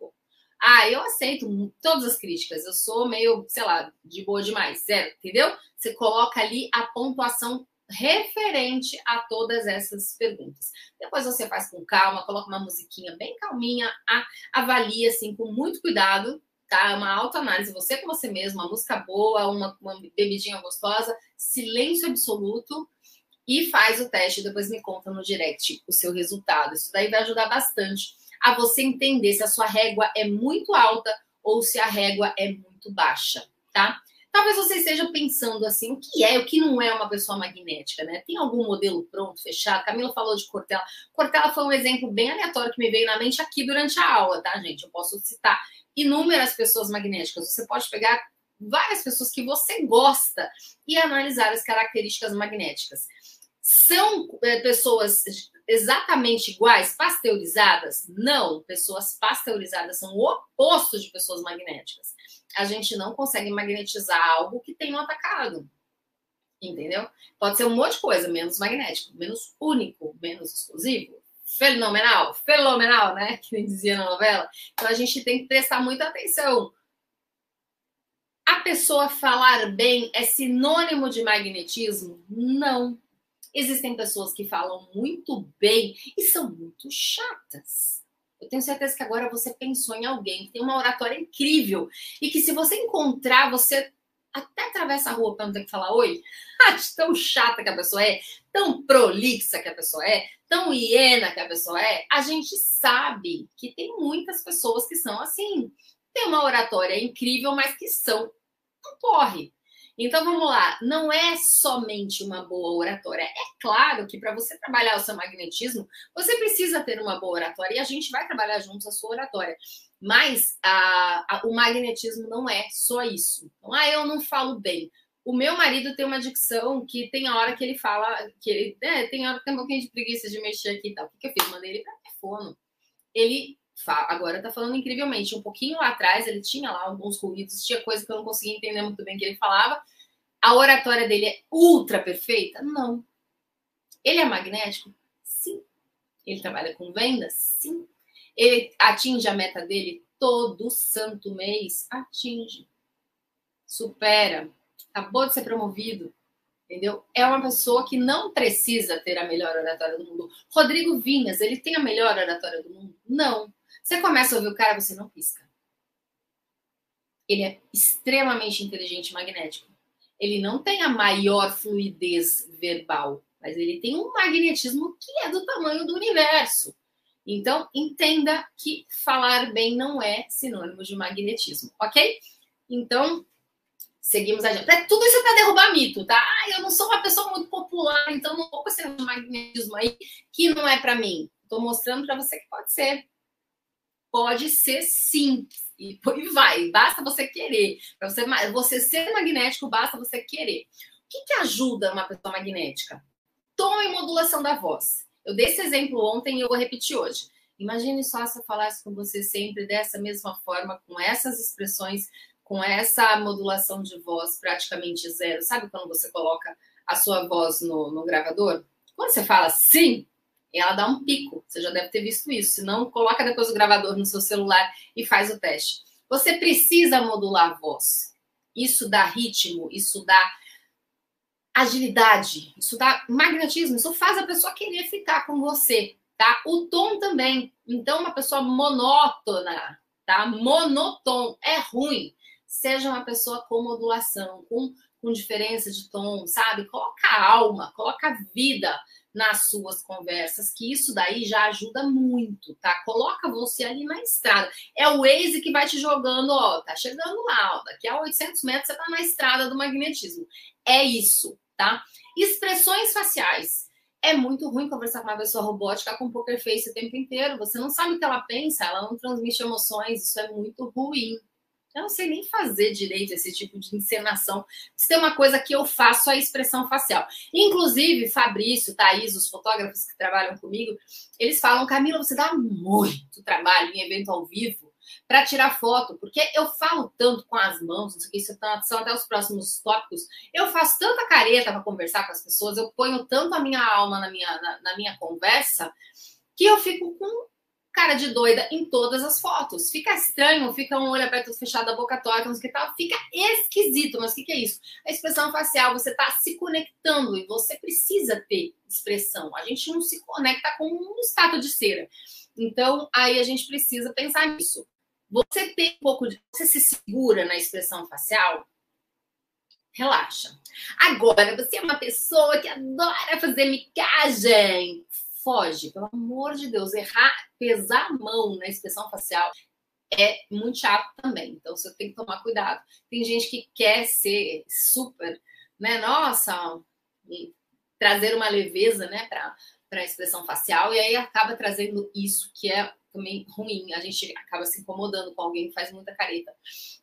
Ah, eu aceito todas as críticas, eu sou meio, sei lá, de boa demais, zero, entendeu? Você coloca ali a pontuação referente a todas essas perguntas. Depois você faz com calma, coloca uma musiquinha bem calminha, avalia assim com muito cuidado, tá? Uma autoanálise, você com você mesmo, uma música boa, uma, uma bebidinha gostosa, silêncio absoluto e faz o teste, depois me conta no direct o seu resultado. Isso daí vai ajudar bastante a você entender se a sua régua é muito alta ou se a régua é muito baixa, tá? Talvez você esteja pensando assim, o que é, o que não é uma pessoa magnética, né? Tem algum modelo pronto, fechado? Camila falou de Cortella. Cortella foi um exemplo bem aleatório que me veio na mente aqui durante a aula, tá, gente? Eu posso citar inúmeras pessoas magnéticas. Você pode pegar várias pessoas que você gosta e analisar as características magnéticas. São é, pessoas exatamente iguais, pasteurizadas? Não, pessoas pasteurizadas são o oposto de pessoas magnéticas. A gente não consegue magnetizar algo que tem um atacado. Entendeu? Pode ser um monte de coisa, menos magnético, menos único, menos exclusivo. Fenomenal, fenomenal, né? Que nem dizia na novela. Então a gente tem que prestar muita atenção. A pessoa falar bem é sinônimo de magnetismo? Não. Existem pessoas que falam muito bem e são muito chatas. Eu tenho certeza que agora você pensou em alguém que tem uma oratória incrível e que se você encontrar, você até atravessa a rua para não ter que falar oi. Acho tão chata que a pessoa é, tão prolixa que a pessoa é, tão hiena que a pessoa é. A gente sabe que tem muitas pessoas que são assim. Tem uma oratória incrível, mas que são um porre. Então vamos lá, não é somente uma boa oratória. É claro que para você trabalhar o seu magnetismo, você precisa ter uma boa oratória e a gente vai trabalhar juntos a sua oratória. Mas a, a, o magnetismo não é só isso. Então, ah, eu não falo bem. O meu marido tem uma dicção que tem hora que ele fala, que ele é, tem hora que tem um pouquinho de preguiça de mexer aqui e tal. O que, que eu fiz? Mandei ele para telefone. Ele agora tá falando incrivelmente. Um pouquinho lá atrás ele tinha lá alguns ruídos, tinha coisa que eu não conseguia entender muito bem que ele falava. A oratória dele é ultra perfeita? Não. Ele é magnético? Sim. Ele trabalha com vendas? Sim. Ele atinge a meta dele todo santo mês? Atinge. Supera. Acabou de ser promovido. Entendeu? É uma pessoa que não precisa ter a melhor oratória do mundo. Rodrigo Vinhas, ele tem a melhor oratória do mundo? Não. Você começa a ouvir o cara, você não pisca. Ele é extremamente inteligente e magnético. Ele não tem a maior fluidez verbal, mas ele tem um magnetismo que é do tamanho do universo. Então, entenda que falar bem não é sinônimo de magnetismo, ok? Então, seguimos adiante. É tudo isso para derrubar mito, tá? Ah, eu não sou uma pessoa muito popular, então não vou com esse magnetismo aí que não é para mim. Estou mostrando para você que pode ser. Pode ser sim. E, e vai, basta você querer. Para você, você ser magnético, basta você querer. O que, que ajuda uma pessoa magnética? Tom e modulação da voz. Eu dei esse exemplo ontem e eu vou repetir hoje. Imagine só se eu falasse com você sempre dessa mesma forma, com essas expressões, com essa modulação de voz praticamente zero. Sabe quando você coloca a sua voz no, no gravador? Quando você fala sim, ela dá um pico. Você já deve ter visto isso. Se não, coloca depois o gravador no seu celular e faz o teste. Você precisa modular a voz. Isso dá ritmo, isso dá agilidade, isso dá magnetismo, isso faz a pessoa querer ficar com você, tá? O tom também. Então, uma pessoa monótona, tá? Monotom é ruim. Seja uma pessoa com modulação, com, com diferença de tom, sabe? Coloca alma, coloca vida nas suas conversas, que isso daí já ajuda muito, tá? Coloca você ali na estrada. É o Waze que vai te jogando, ó, tá chegando lá, ó, daqui a 800 metros você tá na estrada do magnetismo. É isso, tá? Expressões faciais. É muito ruim conversar com uma pessoa robótica com poker face o tempo inteiro. Você não sabe o que ela pensa, ela não transmite emoções, isso é muito ruim. Eu não sei nem fazer direito esse tipo de encenação. Se tem uma coisa que eu faço, é a expressão facial. Inclusive, Fabrício, Thaís, os fotógrafos que trabalham comigo, eles falam, Camila, você dá muito trabalho em evento ao vivo para tirar foto, porque eu falo tanto com as mãos, não sei o que, isso tá, são até os próximos tópicos. Eu faço tanta careta para conversar com as pessoas, eu ponho tanto a minha alma na minha, na, na minha conversa, que eu fico com cara de doida em todas as fotos. Fica estranho, fica um olho aberto, fechado, a boca torta, não sei o que tal. Fica esquisito, mas o que, que é isso? A expressão facial, você está se conectando e você precisa ter expressão. A gente não se conecta com um estado de cera. Então, aí a gente precisa pensar nisso. Você tem um pouco de. Você se segura na expressão facial? Relaxa. Agora, você é uma pessoa que adora fazer micagem foge, pelo amor de Deus, errar, pesar a mão na expressão facial é muito chato também. Então você tem que tomar cuidado. Tem gente que quer ser super, né? Nossa, trazer uma leveza, né, para a expressão facial e aí acaba trazendo isso que é também ruim. A gente acaba se incomodando com alguém que faz muita careta.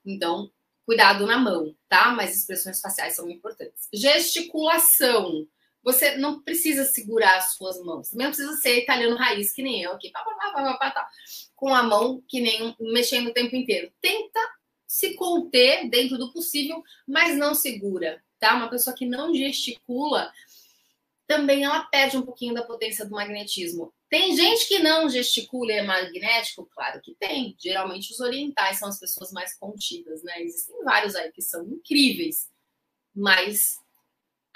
Então, cuidado na mão, tá? Mas expressões faciais são importantes. Gesticulação. Você não precisa segurar as suas mãos. Também não precisa ser italiano raiz, que nem eu aqui. Pá, pá, pá, pá, tá. Com a mão, que nem mexendo o tempo inteiro. Tenta se conter dentro do possível, mas não segura, tá? Uma pessoa que não gesticula, também ela perde um pouquinho da potência do magnetismo. Tem gente que não gesticula e é magnético? Claro que tem. Geralmente os orientais são as pessoas mais contidas, né? Existem vários aí que são incríveis, mas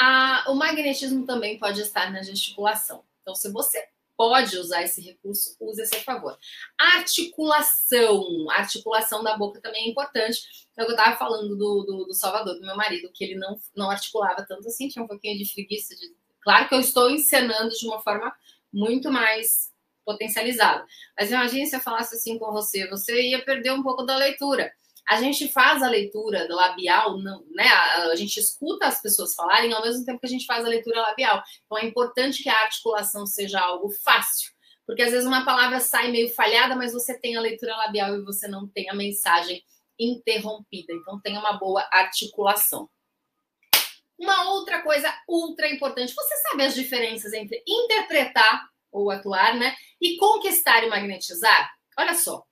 a, o magnetismo também pode estar na gesticulação. Então, se você pode usar esse recurso, use a seu favor. Articulação. Articulação da boca também é importante. É eu estava falando do, do, do, Salvador, do meu marido, que ele não, não articulava tanto assim, tinha um pouquinho de preguiça. De... Claro que eu estou encenando de uma forma muito mais potencializada. Mas imagine se eu falasse assim com você, você ia perder um pouco da leitura a gente faz a leitura labial, né? A, a, gente escuta as pessoas falarem ao mesmo tempo que a gente faz a leitura labial. Então é importante que a articulação seja algo fácil, porque às vezes uma palavra sai meio falhada, mas você tem a leitura labial e você não tem a mensagem interrompida. Então tenha uma boa articulação. Uma outra coisa ultra importante, você sabe as diferenças entre interpretar ou atuar, né? E conquistar e magnetizar? Olha só,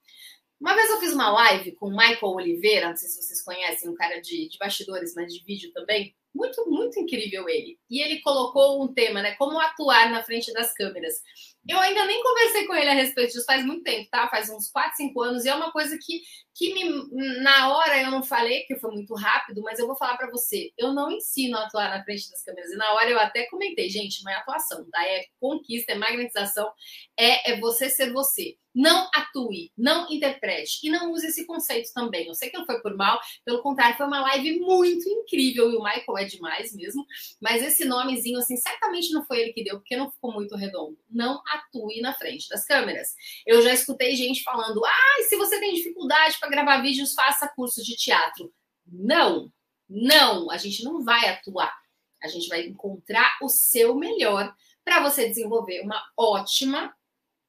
uma vez eu fiz uma live com o Michael Oliveira, não sei se vocês conhecem, um cara de, de bastidores, mas de vídeo também. Muito, muito incrível ele. E ele colocou um tema, né? Como atuar na frente das câmeras. Eu ainda nem conversei com ele a respeito disso faz muito tempo, tá? Faz uns 4, 5 anos, e é uma coisa que, que me, na hora eu não falei, porque foi muito rápido, mas eu vou falar para você. Eu não ensino a atuar na frente das câmeras. E na hora eu até comentei, gente, não é atuação, tá? É conquista, é magnetização, é, é você ser você. Não atue, não interprete e não use esse conceito também. Eu sei que não foi por mal, pelo contrário, foi uma live muito incrível e o Michael é demais mesmo, mas esse nomezinho, assim, certamente não foi ele que deu, porque não ficou muito redondo. Não atue na frente das câmeras. Eu já escutei gente falando: ah, se você tem dificuldade para gravar vídeos, faça curso de teatro. Não, não, a gente não vai atuar. A gente vai encontrar o seu melhor para você desenvolver uma ótima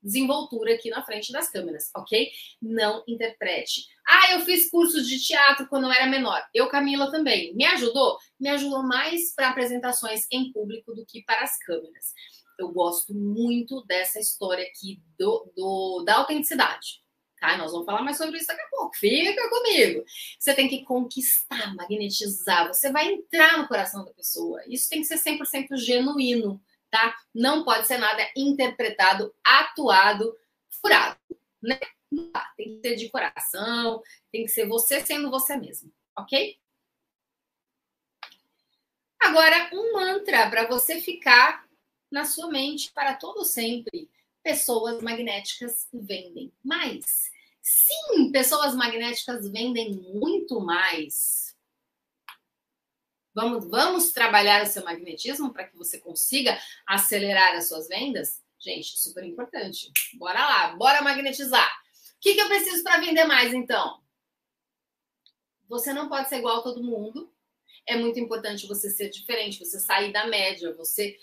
desenvoltura aqui na frente das câmeras, ok? Não interprete. Ah, eu fiz cursos de teatro quando eu era menor. Eu, Camila, também. Me ajudou? Me ajudou mais para apresentações em público do que para as câmeras. Eu gosto muito dessa história aqui do, do da autenticidade. Tá? Nós vamos falar mais sobre isso daqui a pouco. Fica comigo. Você tem que conquistar, magnetizar. Você vai entrar no coração da pessoa. Isso tem que ser 100% genuíno tá? Não pode ser nada interpretado, atuado, furado, né? Tem que ser de coração, tem que ser você sendo você mesmo, ok? Agora, um mantra para você ficar na sua mente para todo sempre. Pessoas magnéticas vendem mais. Sim, pessoas magnéticas vendem muito mais Vamos, vamos trabalhar o seu magnetismo para que você consiga acelerar as suas vendas? Gente, super importante. Bora lá, bora magnetizar. O que, que eu preciso para vender mais, então? Você não pode ser igual a todo mundo. É muito importante você ser diferente, você sair da média, você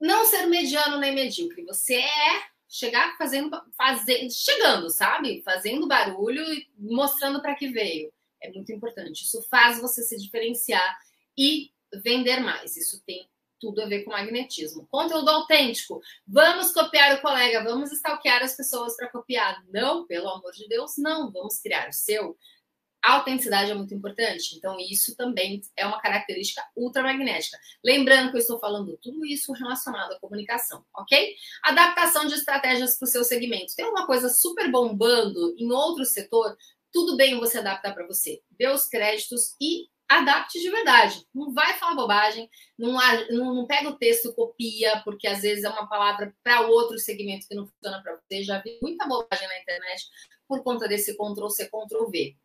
não ser mediano nem medíocre. Você é chegar fazendo, fazendo chegando, sabe? Fazendo barulho e mostrando para que veio é muito importante. Isso faz você se diferenciar e vender mais. Isso tem tudo a ver com magnetismo. Conteúdo autêntico. Vamos copiar o colega, vamos stalkear as pessoas para copiar. Não, pelo amor de Deus, não. Vamos criar o seu. A autenticidade é muito importante, então isso também é uma característica ultramagnética. Lembrando que eu estou falando tudo isso relacionado à comunicação, ok? Adaptação de estratégias para o seu segmento. Tem uma coisa super bombando em outro setor, tudo bem você adaptar para você. Dê os créditos e adapte de verdade. Não vai falar bobagem, não, não, pega o texto, copia, porque às vezes é uma palavra para outro segmento que não funciona para você. Já vi muita bobagem na internet por conta desse Ctrl-C, Ctrl-V.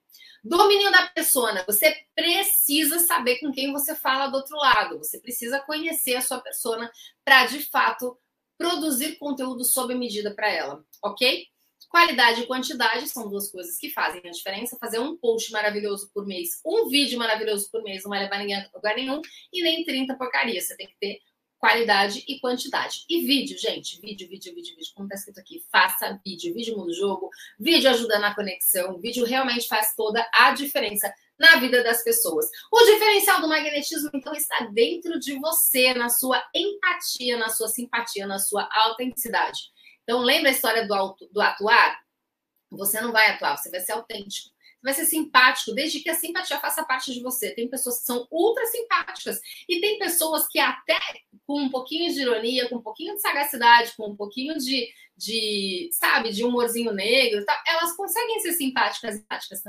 Domínio da persona. Você precisa saber com quem você fala do outro lado. Você precisa conhecer a sua persona para, de fato, produzir conteúdo sob medida para ela, ok? Qualidade e quantidade são duas coisas que fazem a diferença. Fazer um post maravilhoso por mês, um vídeo maravilhoso por mês, não vai levar ninguém a lugar nenhum e nem 30 porcaria. Você tem que ter qualidade e quantidade. E vídeo, gente, vídeo, vídeo, vídeo, vídeo, como tá escrito aqui, faça vídeo, vídeo muda o jogo, vídeo ajuda na conexão, vídeo realmente faz toda a diferença na vida das pessoas. O diferencial do magnetismo, então, está dentro de você, na sua empatia, na sua simpatia, na sua autenticidade. Então, lembra a história do, do atuar? Você não vai atuar, você vai ser autêntico. Vai ser simpático, desde que a simpatia faça parte de você. Tem pessoas que são ultra simpáticas e tem pessoas que até com um pouquinho de ironia, com um pouquinho de sagacidade, com um pouquinho de, de sabe, de humorzinho negro, tá? elas conseguem ser simpáticas e simpáticas.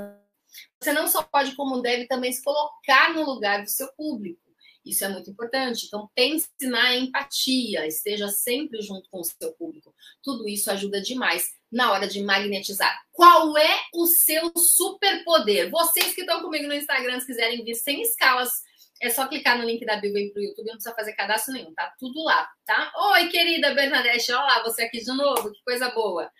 Você não só pode, como deve, também se colocar no lugar do seu público. Isso é muito importante. Então, pense na empatia, esteja sempre junto com o seu público. Tudo isso ajuda demais na hora de magnetizar. Qual é o seu superpoder? Vocês que estão comigo no Instagram, se quiserem vir sem escalas, é só clicar no link da Bio e pro YouTube, não precisa fazer cadastro nenhum, tá tudo lá, tá? Oi, querida Bernadette, olá, você aqui de novo, que coisa boa.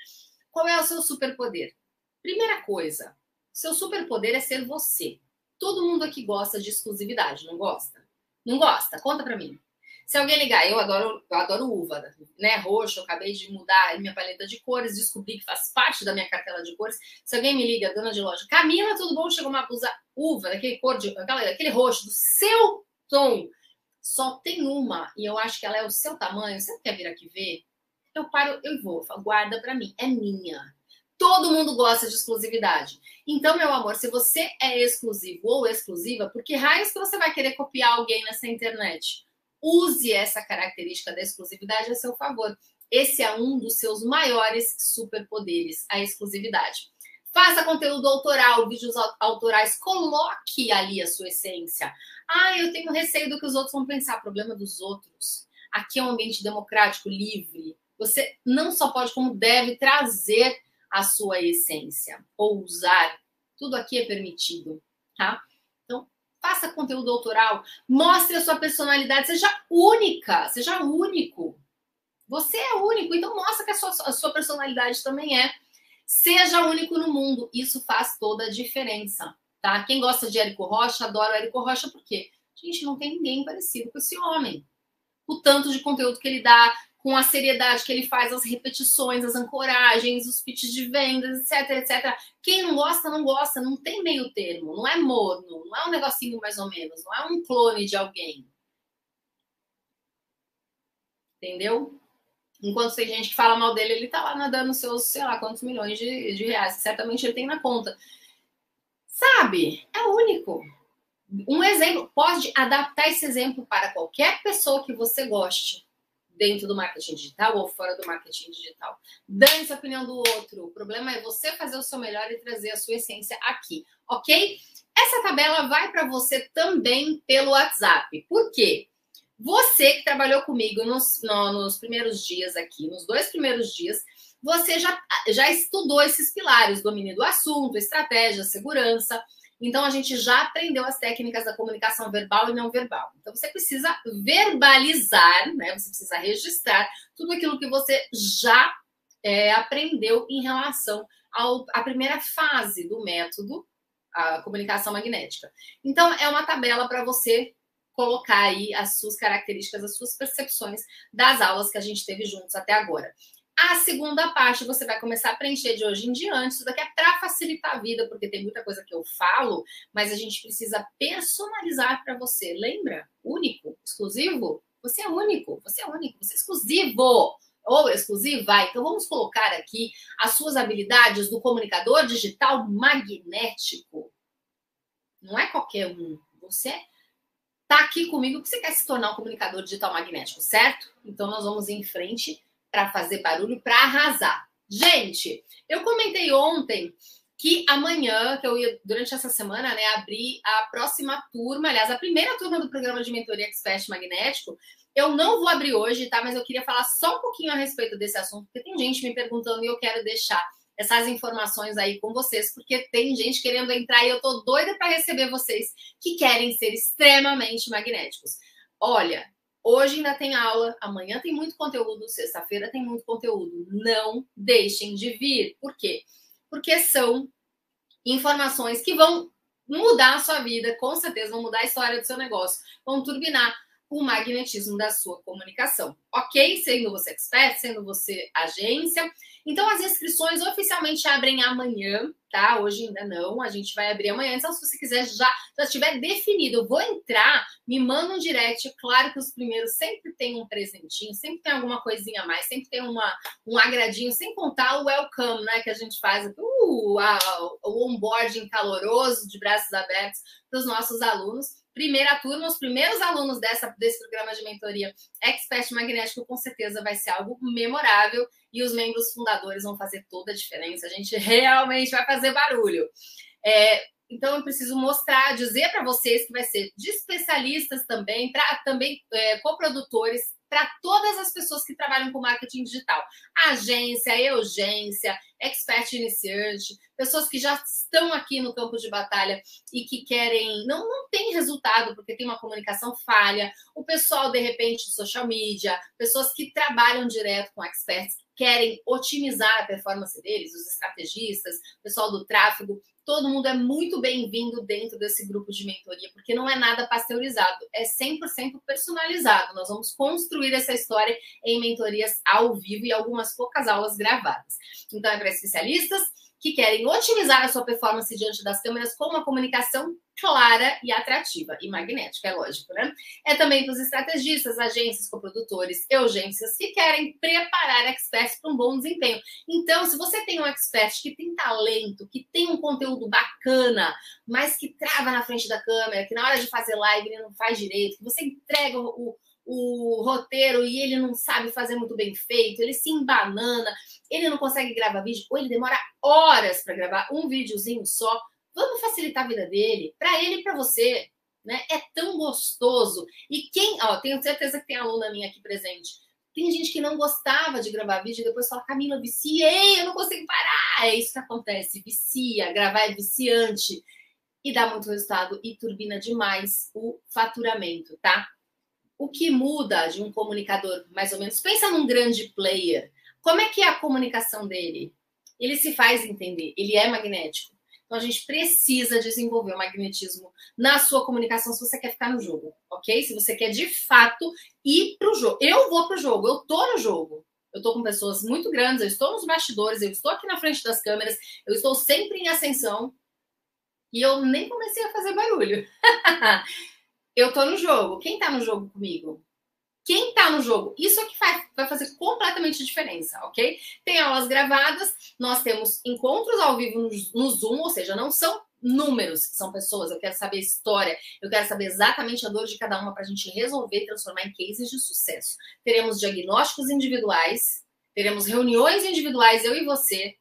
Qual é o seu superpoder? Primeira coisa, seu superpoder é ser você. Todo mundo aqui gosta de exclusividade, não gosta? Não gosta? Conta pra mim. Se alguém ligar, eu adoro, eu adoro uva, né? Roxo, eu acabei de mudar minha paleta de cores, descobri que faz parte da minha cartela de cores. Se alguém me liga, dona de loja, Camila, tudo bom? Chegou uma blusa uva, daquele cor de, daquele roxo, do seu tom. Só tem uma, e eu acho que ela é o seu tamanho. Você quer vir aqui ver? Eu paro, eu vou, eu falo, guarda para mim, é minha. Todo mundo gosta de exclusividade. Então, meu amor, se você é exclusivo ou exclusiva, por que raios que você vai querer copiar alguém nessa internet? Use essa característica da exclusividade a seu favor. Esse é um dos seus maiores superpoderes, a exclusividade. Faça conteúdo autoral, vídeos autorais, coloque ali a sua essência. Ah, eu tenho receio do que os outros vão pensar. Problema dos outros. Aqui é um ambiente democrático, livre. Você não só pode, como deve trazer a sua essência ou usar. Tudo aqui é permitido, tá? Faça conteúdo autoral, mostre a sua personalidade, seja única, seja único. Você é único, então mostra que a sua, a sua personalidade também é. Seja único no mundo, isso faz toda a diferença, tá? Quem gosta de Érico Rocha, adora o Érico Rocha, por quê? Gente, não tem ninguém parecido com esse homem. O tanto de conteúdo que ele dá, com a seriedade que ele faz, as repetições, as ancoragens, os pitches de vendas, etc, etc. Quem não gosta, não gosta, não tem meio termo, não é morno, não é um negocinho mais ou menos, não é um clone de alguém. Entendeu? Enquanto tem gente que fala mal dele, ele tá lá nadando seus, sei lá, quantos milhões de, de reais. Certamente ele tem na conta. Sabe? É único. Um exemplo, pode adaptar esse exemplo para qualquer pessoa que você goste dentro do marketing digital ou fora do marketing digital. Dane a opinião do outro. O problema é você fazer o seu melhor e trazer a sua essência aqui, ok? Essa tabela vai para você também pelo WhatsApp. Por quê? Você que trabalhou comigo nos, no, nos primeiros dias aqui, nos dois primeiros dias, você já, já estudou esses pilares: domínio do assunto, estratégia, segurança. Então, a gente já aprendeu as técnicas da comunicação verbal e não verbal. Então, você precisa verbalizar, né? Você precisa registrar tudo aquilo que você já é, aprendeu em relação ao, à primeira fase do método, a comunicação magnética. Então, é uma tabela para você colocar aí as suas características, as suas percepções das aulas que a gente teve juntos até agora. A segunda parte você vai começar a preencher de hoje em diante. Isso daqui é para facilitar a vida, porque tem muita coisa que eu falo, mas a gente precisa personalizar para você. Lembra? Único, exclusivo? Você é único, você é único, você é exclusivo ou exclusiva. Então vamos colocar aqui as suas habilidades do comunicador digital magnético. Não é qualquer um. Você está aqui comigo porque você quer se tornar um comunicador digital magnético, certo? Então nós vamos em frente para fazer barulho, para arrasar. Gente, eu comentei ontem que amanhã, que eu ia, durante essa semana, né, abrir a próxima turma, aliás, a primeira turma do programa de mentoria Expert Magnético. Eu não vou abrir hoje, tá? Mas eu queria falar só um pouquinho a respeito desse assunto, porque tem gente me perguntando e eu quero deixar essas informações aí com vocês, porque tem gente querendo entrar e eu tô doida para receber vocês que querem ser extremamente magnéticos. Olha, Hoje ainda tem aula, amanhã tem muito conteúdo, sexta-feira tem muito conteúdo. Não deixem de vir. Por quê? Porque são informações que vão mudar a sua vida, com certeza vão mudar a história do seu negócio, vão turbinar o magnetismo da sua comunicação. Ok? Sendo você expert, sendo você agência. Então, as inscrições oficialmente abrem amanhã, tá? Hoje ainda não, a gente vai abrir amanhã. Então, se você quiser já, já tiver definido, eu vou entrar, me manda um direct. Claro que os primeiros sempre tem um presentinho, sempre tem alguma coisinha a mais, sempre tem uma, um agradinho, sem contar o welcome, né? Que a gente faz, uh, a, o onboarding caloroso, de braços abertos para os nossos alunos primeira turma, os primeiros alunos dessa, desse programa de mentoria Expert Magnético, com certeza vai ser algo memorável e os membros fundadores vão fazer toda a diferença. A gente realmente vai fazer barulho. É, então eu preciso mostrar, dizer para vocês que vai ser de especialistas também, também é, coprodutores, para todas as pessoas que trabalham com marketing digital. Agência, Eugência, expert iniciante, pessoas que já estão aqui no campo de batalha e que querem, não, não tem resultado porque tem uma comunicação falha, o pessoal, de repente, de social media, pessoas que trabalham direto com experts, querem otimizar a performance deles, os estrategistas, o pessoal do tráfego, todo mundo é muito bem-vindo dentro desse grupo de mentoria, porque não é nada pasteurizado, é 100% personalizado. Nós vamos construir essa história em mentorias ao vivo e algumas poucas aulas gravadas. Então, é para especialistas que querem otimizar a sua performance diante das câmeras com uma comunicação clara e atrativa e magnética, é lógico, né? É também para os estrategistas, agências, coprodutores e urgências que querem preparar experts para um bom desempenho. Então, se você tem um expert que tem talento, que tem um conteúdo bacana, mas que trava na frente da câmera, que na hora de fazer live ele não faz direito, que você entrega o o roteiro e ele não sabe fazer muito bem feito, ele se embanana, ele não consegue gravar vídeo, ou ele demora horas para gravar um videozinho só. Vamos facilitar a vida dele, para ele e para você. Né? É tão gostoso. E quem, ó, tenho certeza que tem aluna minha aqui presente. Tem gente que não gostava de gravar vídeo e depois fala, Camila, viciei, eu não consigo parar. É isso que acontece, vicia, gravar é viciante e dá muito resultado e turbina demais o faturamento, tá? O que muda de um comunicador, mais ou menos? Pensa num grande player. Como é que é a comunicação dele? Ele se faz entender, ele é magnético. Então a gente precisa desenvolver o magnetismo na sua comunicação se você quer ficar no jogo, ok? Se você quer de fato ir para o jogo. Eu vou para o jogo, eu tô no jogo. Eu estou com pessoas muito grandes, eu estou nos bastidores, eu estou aqui na frente das câmeras, eu estou sempre em ascensão e eu nem comecei a fazer barulho. eu tô no jogo. Quem tá no jogo comigo? Quem tá no jogo? Isso é que vai, vai fazer completamente diferença, ok? Tem aulas gravadas, nós temos encontros ao vivo no, no Zoom, ou seja, não são números, são pessoas. Eu quero saber história, eu quero saber exatamente a dor de cada uma para a gente resolver e transformar em cases de sucesso. Teremos diagnósticos individuais, teremos reuniões individuais, eu e você,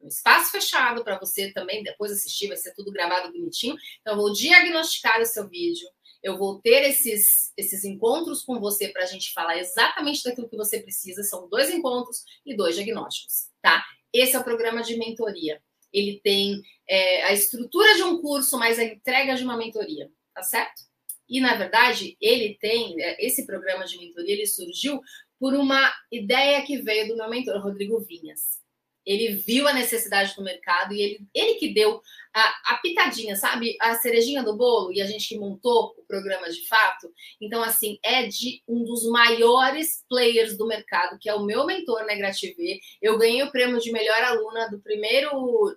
um espaço fechado para você também depois assistir, vai ser tudo gravado bonitinho. Então, eu vou diagnosticar o seu vídeo, eu vou ter esses, esses encontros com você para a gente falar exatamente daquilo que você precisa. São dois encontros e dois diagnósticos, tá? Esse é o programa de mentoria. Ele tem é, a estrutura de um curso, mas a entrega de uma mentoria, tá certo? E na verdade, ele tem é, esse programa de mentoria, ele surgiu por uma ideia que veio do meu mentor Rodrigo Vinhas. Ele viu a necessidade do mercado e ele, ele que deu a, a, pitadinha, sabe? A cerejinha do bolo e a gente que montou o programa de fato. Então, assim, é de um dos maiores players do mercado, que é o meu mentor na Grative. Eu ganhei o prêmio de melhor aluna do primeiro,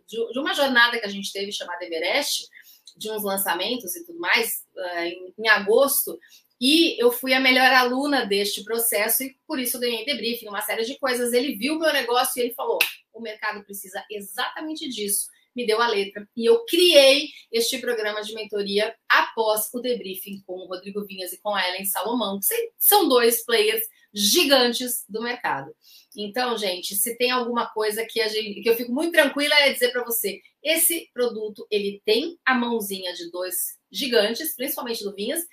de, de uma jornada que a gente teve chamada Everest, de uns lançamentos e tudo mais, uh, em, em agosto. E eu fui a melhor aluna deste processo e por isso ganhei debriefing, uma série de coisas. Ele viu meu negócio e ele falou: o mercado precisa exatamente disso. Me deu a letra e eu criei este programa de mentoria após o debriefing com o Rodrigo Vinhas e com a Ellen Salomão, que são dois players gigantes do mercado. Então, gente, se tem alguma coisa que, gente, que eu fico muito tranquila é dizer para você, esse produto ele tem a mãozinha de dois gigantes, principalmente do Vinhas,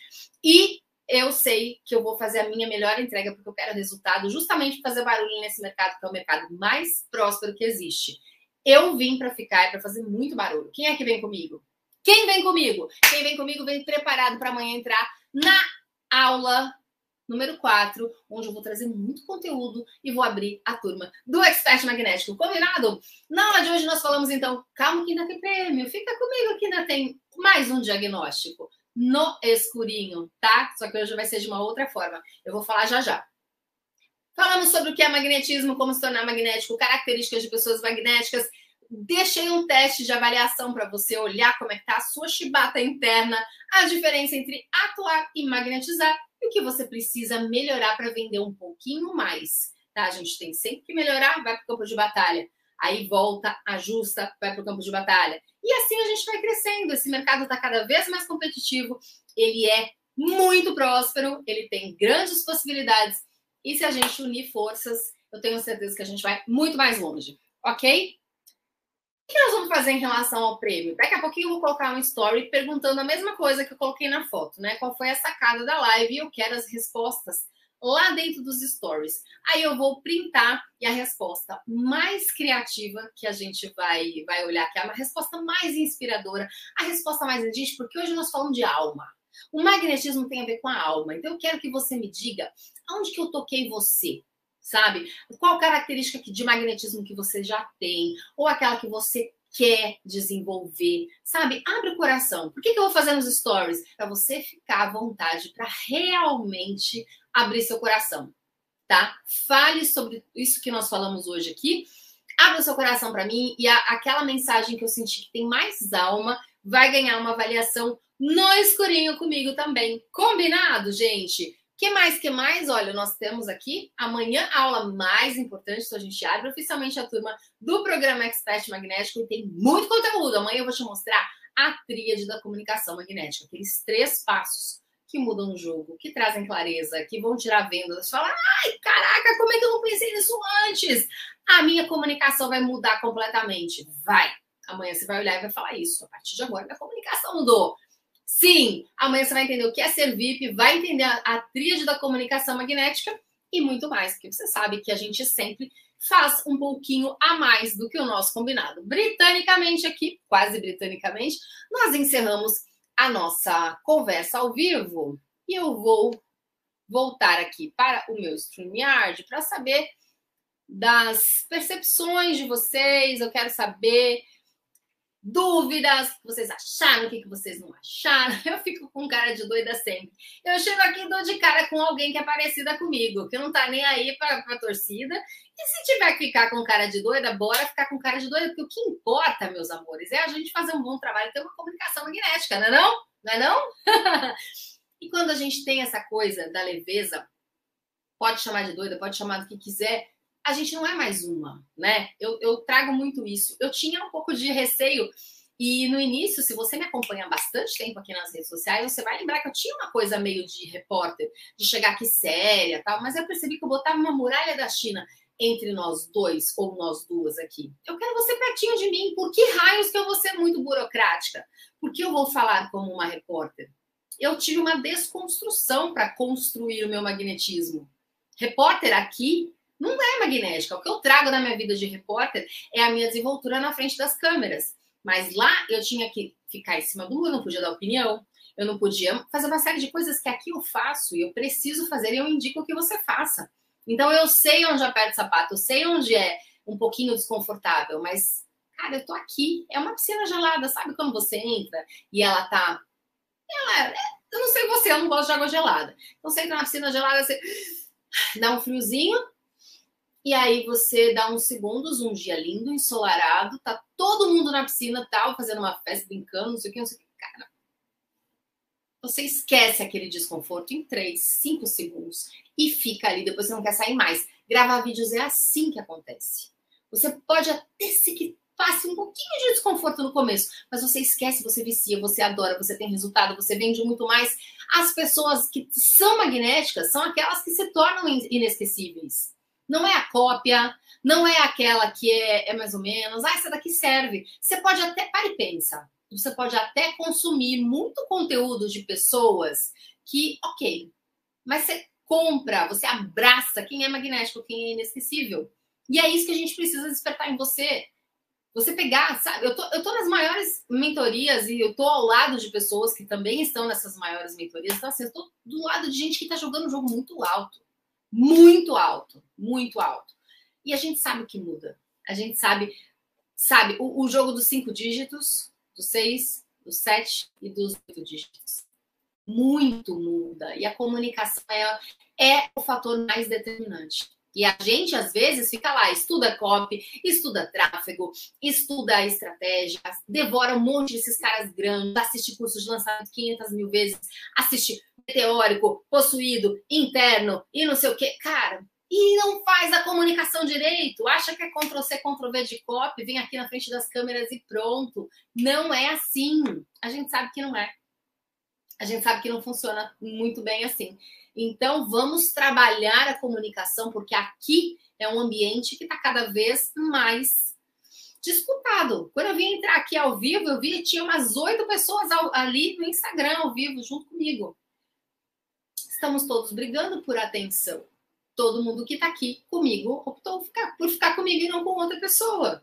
e eu sei que eu vou fazer a minha melhor entrega porque eu quero resultado, justamente fazer barulho nesse mercado que é o mercado mais próspero que existe. Eu vim para ficar e para fazer muito barulho. Quem é que vem comigo? Quem vem comigo? Quem vem comigo vem preparado para amanhã entrar na aula número 4, onde eu vou trazer muito conteúdo e vou abrir a turma do Expert Magnético. Combinado? Na aula de hoje nós falamos então, calma que ainda tem prêmio, fica comigo que ainda tem mais um diagnóstico no escurinho, tá? Só que hoje vai ser de uma outra forma. Eu vou falar já já. Falamos sobre o que é magnetismo, como se tornar magnético, características de pessoas magnéticas. Deixei um teste de avaliação para você olhar como é que tá a sua chibata interna, a diferença entre atuar e magnetizar e o que você precisa melhorar para vender um pouquinho mais. Tá? A gente tem sempre que melhorar, vai para o campo de batalha. Aí volta, ajusta, vai para o campo de batalha. E assim a gente vai crescendo. Esse mercado está cada vez mais competitivo, ele é muito próspero, ele tem grandes possibilidades. E se a gente unir forças, eu tenho certeza que a gente vai muito mais longe, ok? que nós vamos fazer em relação ao prêmio? Daqui a pouquinho eu vou colocar um story perguntando a mesma coisa que eu coloquei na foto, né? Qual foi a sacada da live e eu quero as respostas lá dentro dos stories. Aí eu vou printar e a resposta mais criativa que a gente vai, vai olhar, que é a resposta mais inspiradora, a resposta mais gente, porque hoje nós falamos de alma. O magnetismo tem a ver com a alma. Então eu quero que você me diga aonde que eu toquei você, sabe? Qual característica de magnetismo que você já tem, ou aquela que você quer desenvolver, sabe? Abre o coração. Por que, que eu vou fazer nos stories? Para você ficar à vontade para realmente abrir seu coração, tá? Fale sobre isso que nós falamos hoje aqui. Abra seu coração para mim e a, aquela mensagem que eu senti que tem mais alma vai ganhar uma avaliação no escurinho comigo também. Combinado, gente? Que mais, que mais? Olha, nós temos aqui amanhã a aula mais importante, então a gente abre oficialmente a turma do programa Expert Magnético e tem muito conteúdo. Amanhã eu vou te mostrar a tríade da comunicação magnética, aqueles três passos que mudam o jogo, que trazem clareza, que vão tirar vendas. Fala, ai, caraca, como é que eu não pensei nisso antes? A minha comunicação vai mudar completamente. Vai. Amanhã você vai olhar e vai falar isso. A partir de agora, minha comunicação mudou. Sim, amanhã você vai entender o que é ser VIP, vai entender a, a tríade da comunicação magnética e muito mais, porque você sabe que a gente sempre faz um pouquinho a mais do que o nosso combinado. Britanicamente aqui, quase britanicamente, nós encerramos a nossa conversa ao vivo e eu vou voltar aqui para o meu StreamYard para saber das percepções de vocês, eu quero saber dúvidas, que vocês acharam, o que vocês não acharam. Eu fico com cara de doida sempre. Eu chego aqui e dou de cara com alguém que é parecida comigo, que não tá nem aí pra, pra torcida. E se tiver que ficar com cara de doida, bora ficar com cara de doida, porque o que importa, meus amores, é a gente fazer um bom trabalho e ter uma comunicação magnética, não é não? Não é não? e quando a gente tem essa coisa da leveza, pode chamar de doida, pode chamar do que quiser, a gente não é mais uma, né? Eu, eu trago muito isso. Eu tinha um pouco de receio. E no início, se você me acompanha bastante tempo aqui nas redes sociais, você vai lembrar que eu tinha uma coisa meio de repórter, de chegar aqui séria tal, mas eu percebi que eu botava uma muralha da China entre nós dois ou nós duas aqui. Eu quero você pertinho de mim. Por que raios que eu vou ser muito burocrática? Por que eu vou falar como uma repórter? Eu tive uma desconstrução para construir o meu magnetismo. Repórter aqui não é magnética. O que eu trago na minha vida de repórter é a minha desenvoltura na frente das câmeras. Mas lá eu tinha que ficar em cima do muro, não podia dar opinião, eu não podia fazer uma série de coisas que aqui eu faço e eu preciso fazer e eu indico que você faça. Então eu sei onde aperta o sapato, eu sei onde é um pouquinho desconfortável, mas, cara, eu tô aqui. É uma piscina gelada, sabe quando você entra e ela tá. Ela, é, eu não sei você, eu não gosto de água gelada. Então você entra na piscina gelada, você dá um friozinho, e aí você dá uns segundos, um dia lindo, ensolarado, tá todo mundo na piscina, tal, fazendo uma festa, brincando, não sei o que, não sei o que. Cara, você esquece aquele desconforto em 3, 5 segundos e fica ali, depois você não quer sair mais. Gravar vídeos é assim que acontece. Você pode até se que passe um pouquinho de desconforto no começo, mas você esquece, você vicia, você adora, você tem resultado, você vende muito mais. As pessoas que são magnéticas são aquelas que se tornam inesquecíveis. Não é a cópia, não é aquela que é, é mais ou menos, ah, essa daqui serve. Você pode até, para e pensa, você pode até consumir muito conteúdo de pessoas que, ok, mas você compra, você abraça quem é magnético, quem é inesquecível. E é isso que a gente precisa despertar em você. Você pegar, sabe? Eu tô, eu tô nas maiores mentorias e eu tô ao lado de pessoas que também estão nessas maiores mentorias. Então, assim, eu tô do lado de gente que tá jogando um jogo muito alto muito alto, muito alto. E a gente sabe o que muda. A gente sabe, sabe, o, o jogo dos cinco dígitos, dos seis, dos sete e dos oito dígitos. Muito muda. E a comunicação é, é o fator mais determinante. E a gente, às vezes, fica lá, estuda copy, estuda tráfego, estuda estratégia, devora um monte desses caras grandes, assiste cursos de lançamento 500 mil vezes, assiste teórico, possuído, interno e não sei o quê. Cara, e não faz a comunicação direito, acha que é Ctrl-C, Ctrl-V de copy, vem aqui na frente das câmeras e pronto. Não é assim. A gente sabe que não é. A gente sabe que não funciona muito bem assim. Então, vamos trabalhar a comunicação, porque aqui é um ambiente que está cada vez mais disputado. Quando eu vim entrar aqui ao vivo, eu vi que tinha umas oito pessoas ali no Instagram ao vivo, junto comigo. Estamos todos brigando por atenção. Todo mundo que está aqui comigo optou por ficar comigo e não com outra pessoa.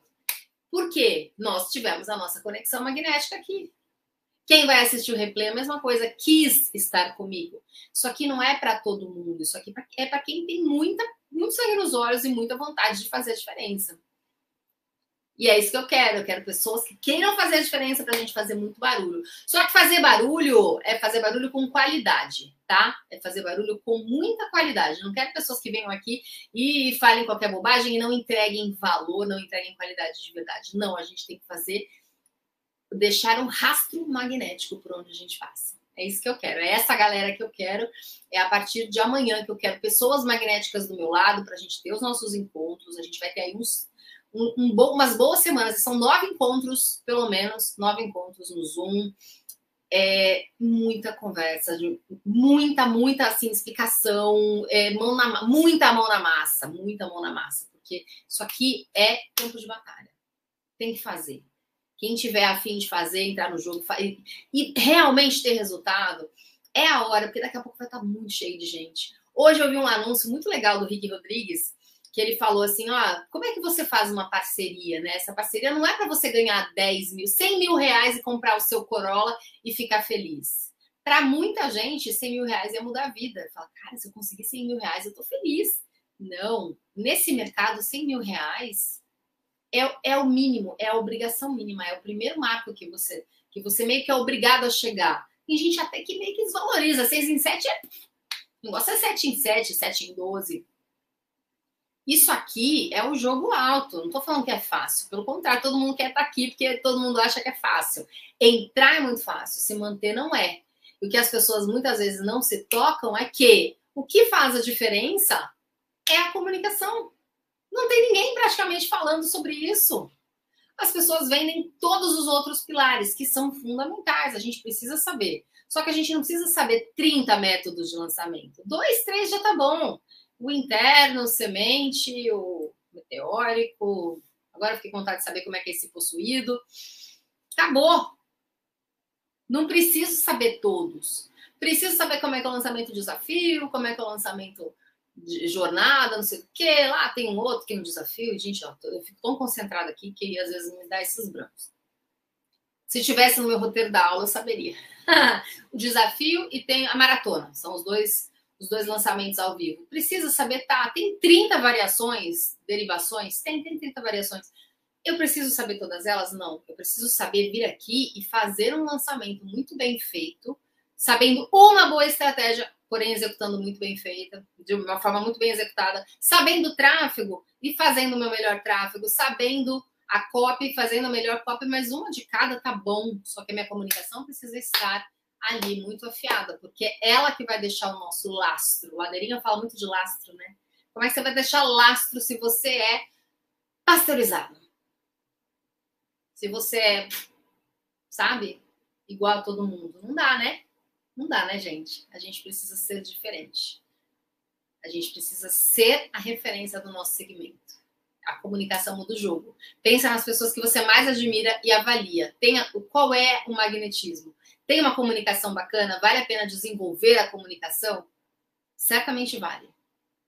Por quê? Nós tivemos a nossa conexão magnética aqui. Quem vai assistir o replay é a mesma coisa, quis estar comigo. Isso aqui não é para todo mundo, isso aqui é para quem tem muita, muito sangue nos olhos e muita vontade de fazer a diferença. E é isso que eu quero. Eu quero pessoas que queiram fazer a diferença para a gente fazer muito barulho. Só que fazer barulho é fazer barulho com qualidade, tá? É fazer barulho com muita qualidade. Não quero pessoas que venham aqui e falem qualquer bobagem e não entreguem valor, não entreguem qualidade de verdade. Não, a gente tem que fazer deixar um rastro magnético por onde a gente passa. É isso que eu quero. É essa galera que eu quero. É a partir de amanhã que eu quero pessoas magnéticas do meu lado para a gente ter os nossos encontros. A gente vai ter aí uns, um, um, umas boas semanas. São nove encontros, pelo menos, nove encontros no Zoom. É, muita conversa, muita, muita assim, explicação, é, mão na, muita mão na massa, muita mão na massa, porque isso aqui é campo de batalha. Tem que fazer. Quem tiver afim de fazer, entrar no jogo e, e realmente ter resultado, é a hora, porque daqui a pouco vai estar muito cheio de gente. Hoje eu vi um anúncio muito legal do Rick Rodrigues, que ele falou assim: ó, como é que você faz uma parceria, né? Essa parceria não é para você ganhar 10 mil, 100 mil reais e comprar o seu Corolla e ficar feliz. Para muita gente, 100 mil reais ia mudar a vida. Fala, cara, se eu conseguir 100 mil reais, eu tô feliz. Não, nesse mercado, 100 mil reais é, é o mínimo, é a obrigação mínima, é o primeiro marco que você, que você meio que é obrigado a chegar. Tem gente até que meio que desvaloriza. 6 em 7 é. O negócio é 7 em 7, 7 em 12. Isso aqui é o jogo alto. Não estou falando que é fácil. Pelo contrário, todo mundo quer estar tá aqui porque todo mundo acha que é fácil. Entrar é muito fácil, se manter não é. E o que as pessoas muitas vezes não se tocam é que o que faz a diferença é a comunicação. Não tem ninguém praticamente falando sobre isso. As pessoas vendem todos os outros pilares que são fundamentais, a gente precisa saber. Só que a gente não precisa saber 30 métodos de lançamento. Dois, três já tá bom. O interno, o semente, o meteórico. Agora fiquei com vontade de saber como é que é esse possuído. Acabou. Não preciso saber todos. Preciso saber como é que é o lançamento desafio, como é que é o lançamento de jornada, não sei o quê. Lá tem um outro que é um desafio. Gente, ó, eu fico tão concentrada aqui que às vezes me dá esses brancos. Se tivesse no meu roteiro da aula, eu saberia. o desafio e tem a maratona. São os dois, os dois lançamentos ao vivo. Precisa saber, tá? Tem 30 variações, derivações? Tem, tem 30 variações. Eu preciso saber todas elas? Não. Eu preciso saber vir aqui e fazer um lançamento muito bem feito, sabendo uma boa estratégia porém executando muito bem feita, de uma forma muito bem executada, sabendo tráfego e fazendo o meu melhor tráfego, sabendo a copy, fazendo a melhor copy, mas uma de cada tá bom, só que a minha comunicação precisa estar ali muito afiada, porque é ela que vai deixar o nosso lastro. Ladeirinha fala muito de lastro, né? Como é que você vai deixar lastro se você é pasteurizado? Se você é, sabe, igual a todo mundo. Não dá, né? Não dá, né, gente? A gente precisa ser diferente. A gente precisa ser a referência do nosso segmento. A comunicação muda o jogo. Pensa nas pessoas que você mais admira e avalia. Tenha, qual é o magnetismo? Tem uma comunicação bacana? Vale a pena desenvolver a comunicação? Certamente vale.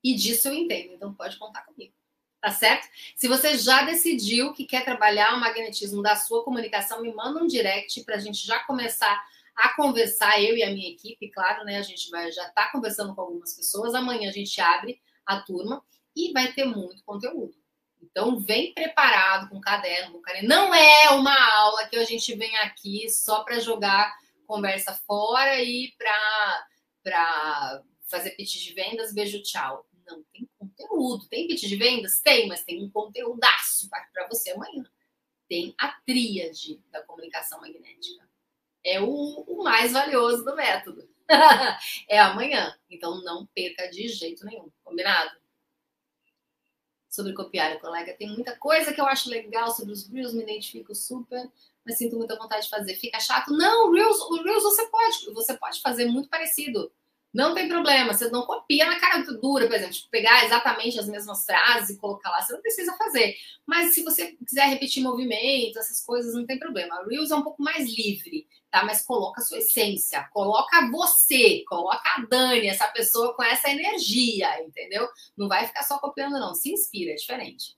E disso eu entendo, então pode contar comigo. Tá certo? Se você já decidiu que quer trabalhar o magnetismo da sua comunicação, me manda um direct para a gente já começar a conversar, eu e a minha equipe, claro, né? A gente vai já tá conversando com algumas pessoas. Amanhã a gente abre a turma e vai ter muito conteúdo. Então, vem preparado com caderno, com caderno. Não é uma aula que a gente vem aqui só para jogar conversa fora e para fazer pitch de vendas, beijo, tchau. Não, tem conteúdo. Tem pitch de vendas? Tem, mas tem um conteúdaço para você amanhã. Tem a tríade da comunicação magnética é o, o mais valioso do método. é amanhã. Então não perca de jeito nenhum. Combinado? Sobre copiar o colega, tem muita coisa que eu acho legal sobre os Reels, me identifico super, mas sinto muita vontade de fazer. Fica chato? Não, Reels, o Reels você pode, você pode fazer muito parecido. Não tem problema, você não copia na cara dura, por exemplo, pegar exatamente as mesmas frases e colocar lá, você não precisa fazer. Mas se você quiser repetir movimentos, essas coisas, não tem problema. Reels é um pouco mais livre, tá? Mas coloca a sua essência, coloca você, coloca a Dani, essa pessoa com essa energia, entendeu? Não vai ficar só copiando, não. Se inspira, é diferente.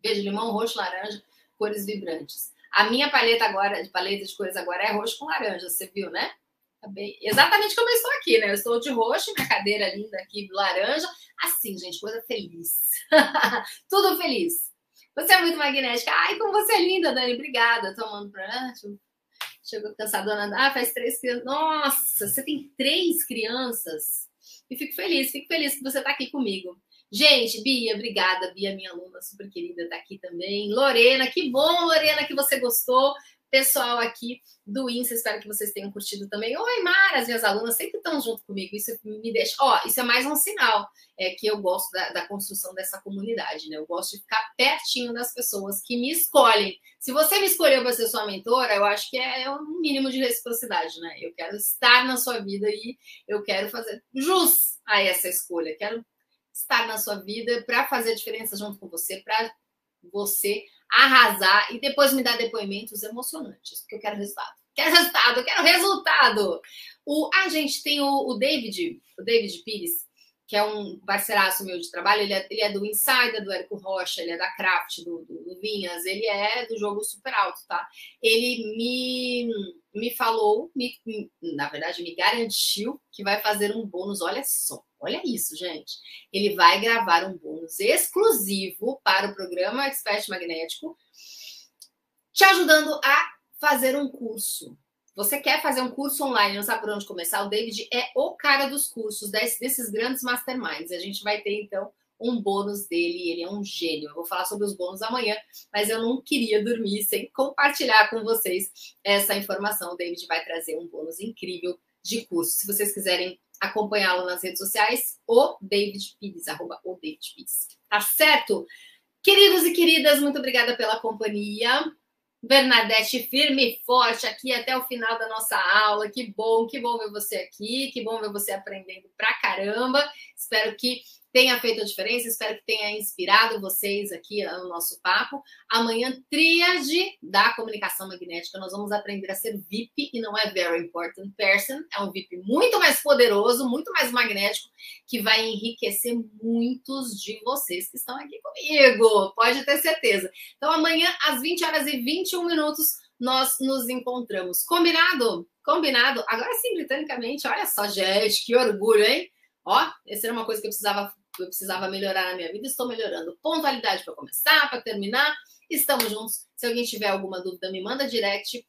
Verde, limão, roxo, laranja, cores vibrantes. A minha paleta agora, de paleta de cores agora é roxo com laranja, você viu, né? Tá bem, exatamente como eu estou aqui, né? Eu estou de roxo, minha cadeira linda aqui, laranja. Assim, gente, coisa feliz. Tudo feliz. Você é muito magnética. Ai, como você é linda, Dani. Obrigada. Tomando pra. Chegou cansadona. Ah, faz três crianças. Nossa, você tem três crianças. E fico feliz, fico feliz que você está aqui comigo. Gente, Bia, obrigada. Bia, minha aluna super querida, está aqui também. Lorena, que bom, Lorena, que você gostou pessoal aqui do Insta, espero que vocês tenham curtido também. Oi, Mara, as minhas alunas sempre estão junto comigo, isso me deixa. Ó, isso é mais um sinal é, que eu gosto da, da, construção dessa comunidade, né? Eu gosto de ficar pertinho das pessoas que me escolhem. Se você me escolheu para ser sua mentora, eu acho que é, é um mínimo de reciprocidade, né? Eu quero estar na sua vida e eu quero fazer jus a essa escolha. Quero estar na sua vida para fazer diferença junto com você, para você arrasar e depois me dar depoimentos emocionantes, porque eu quero resultado. Quero resultado, quero resultado. O, a gente tem o, o David, o David Pires, que é um parceiraço meu de trabalho, ele é, ele é, do Insider, do Érico Rocha, ele é da Craft, do, do, do, Vinhas, ele é do jogo super alto, tá? Ele me, me falou, me, na verdade, me garantiu que vai fazer um bônus, olha só, olha isso, gente. Ele vai gravar um bônus exclusivo para o programa Expert Magnético, te ajudando a fazer um curso você quer fazer um curso online, não sabe por onde começar? O David é o cara dos cursos, desses grandes masterminds. A gente vai ter, então, um bônus dele, ele é um gênio. Eu vou falar sobre os bônus amanhã, mas eu não queria dormir sem compartilhar com vocês essa informação. O David vai trazer um bônus incrível de curso. Se vocês quiserem acompanhá-lo nas redes sociais, o David Pires, arroba o David Pires. Tá certo? Queridos e queridas, muito obrigada pela companhia. Bernadette firme e forte aqui até o final da nossa aula. Que bom, que bom ver você aqui, que bom ver você aprendendo pra caramba. Espero que tenha feito a diferença, espero que tenha inspirado vocês aqui no nosso papo. Amanhã, tríade da comunicação magnética. Nós vamos aprender a ser VIP e não é very important person. É um VIP muito mais poderoso, muito mais magnético, que vai enriquecer muitos de vocês que estão aqui comigo. Pode ter certeza. Então, amanhã, às 20 horas e 21 minutos, nós nos encontramos. Combinado? Combinado? Agora sim, britanicamente, olha só, gente, que orgulho, hein? Ó, essa era uma coisa que eu precisava eu precisava melhorar na minha vida, estou melhorando. Pontualidade para começar, para terminar. Estamos juntos. Se alguém tiver alguma dúvida, me manda direct.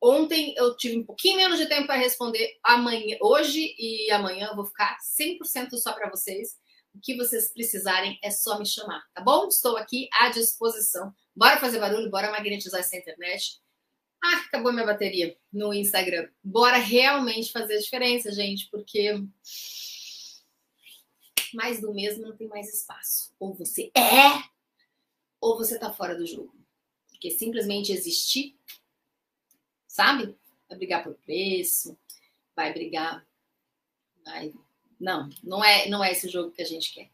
Ontem eu tive um pouquinho menos de tempo para responder. Amanhã, hoje e amanhã eu vou ficar 100% só para vocês. O que vocês precisarem é só me chamar, tá bom? Estou aqui à disposição. Bora fazer barulho, bora magnetizar essa internet. Ah, acabou minha bateria no Instagram. Bora realmente fazer a diferença, gente, porque mais do mesmo não tem mais espaço. Ou você é, ou você tá fora do jogo. Porque simplesmente existir, sabe? Vai brigar por preço, vai brigar. Vai... Não, não é, não é esse jogo que a gente quer.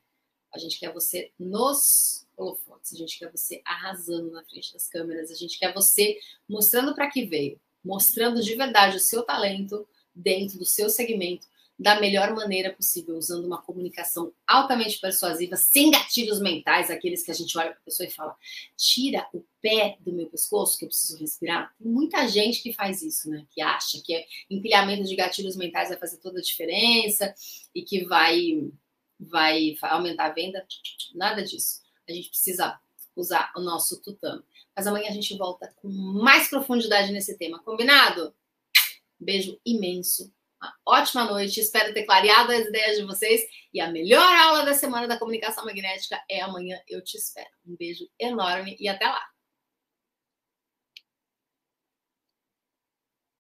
A gente quer você nos holofotes, a gente quer você arrasando na frente das câmeras, a gente quer você mostrando para que veio, mostrando de verdade o seu talento dentro do seu segmento, da melhor maneira possível, usando uma comunicação altamente persuasiva, sem gatilhos mentais, aqueles que a gente olha para a pessoa e fala: tira o pé do meu pescoço, que eu preciso respirar. Tem muita gente que faz isso, né? Que acha que é empilhamento de gatilhos mentais vai fazer toda a diferença e que vai, vai aumentar a venda. Nada disso. A gente precisa usar o nosso tutano. Mas amanhã a gente volta com mais profundidade nesse tema, combinado? Beijo imenso uma ótima noite. Espero ter clareado as ideias de vocês. E a melhor aula da semana da comunicação magnética é amanhã. Eu te espero. Um beijo enorme e até lá.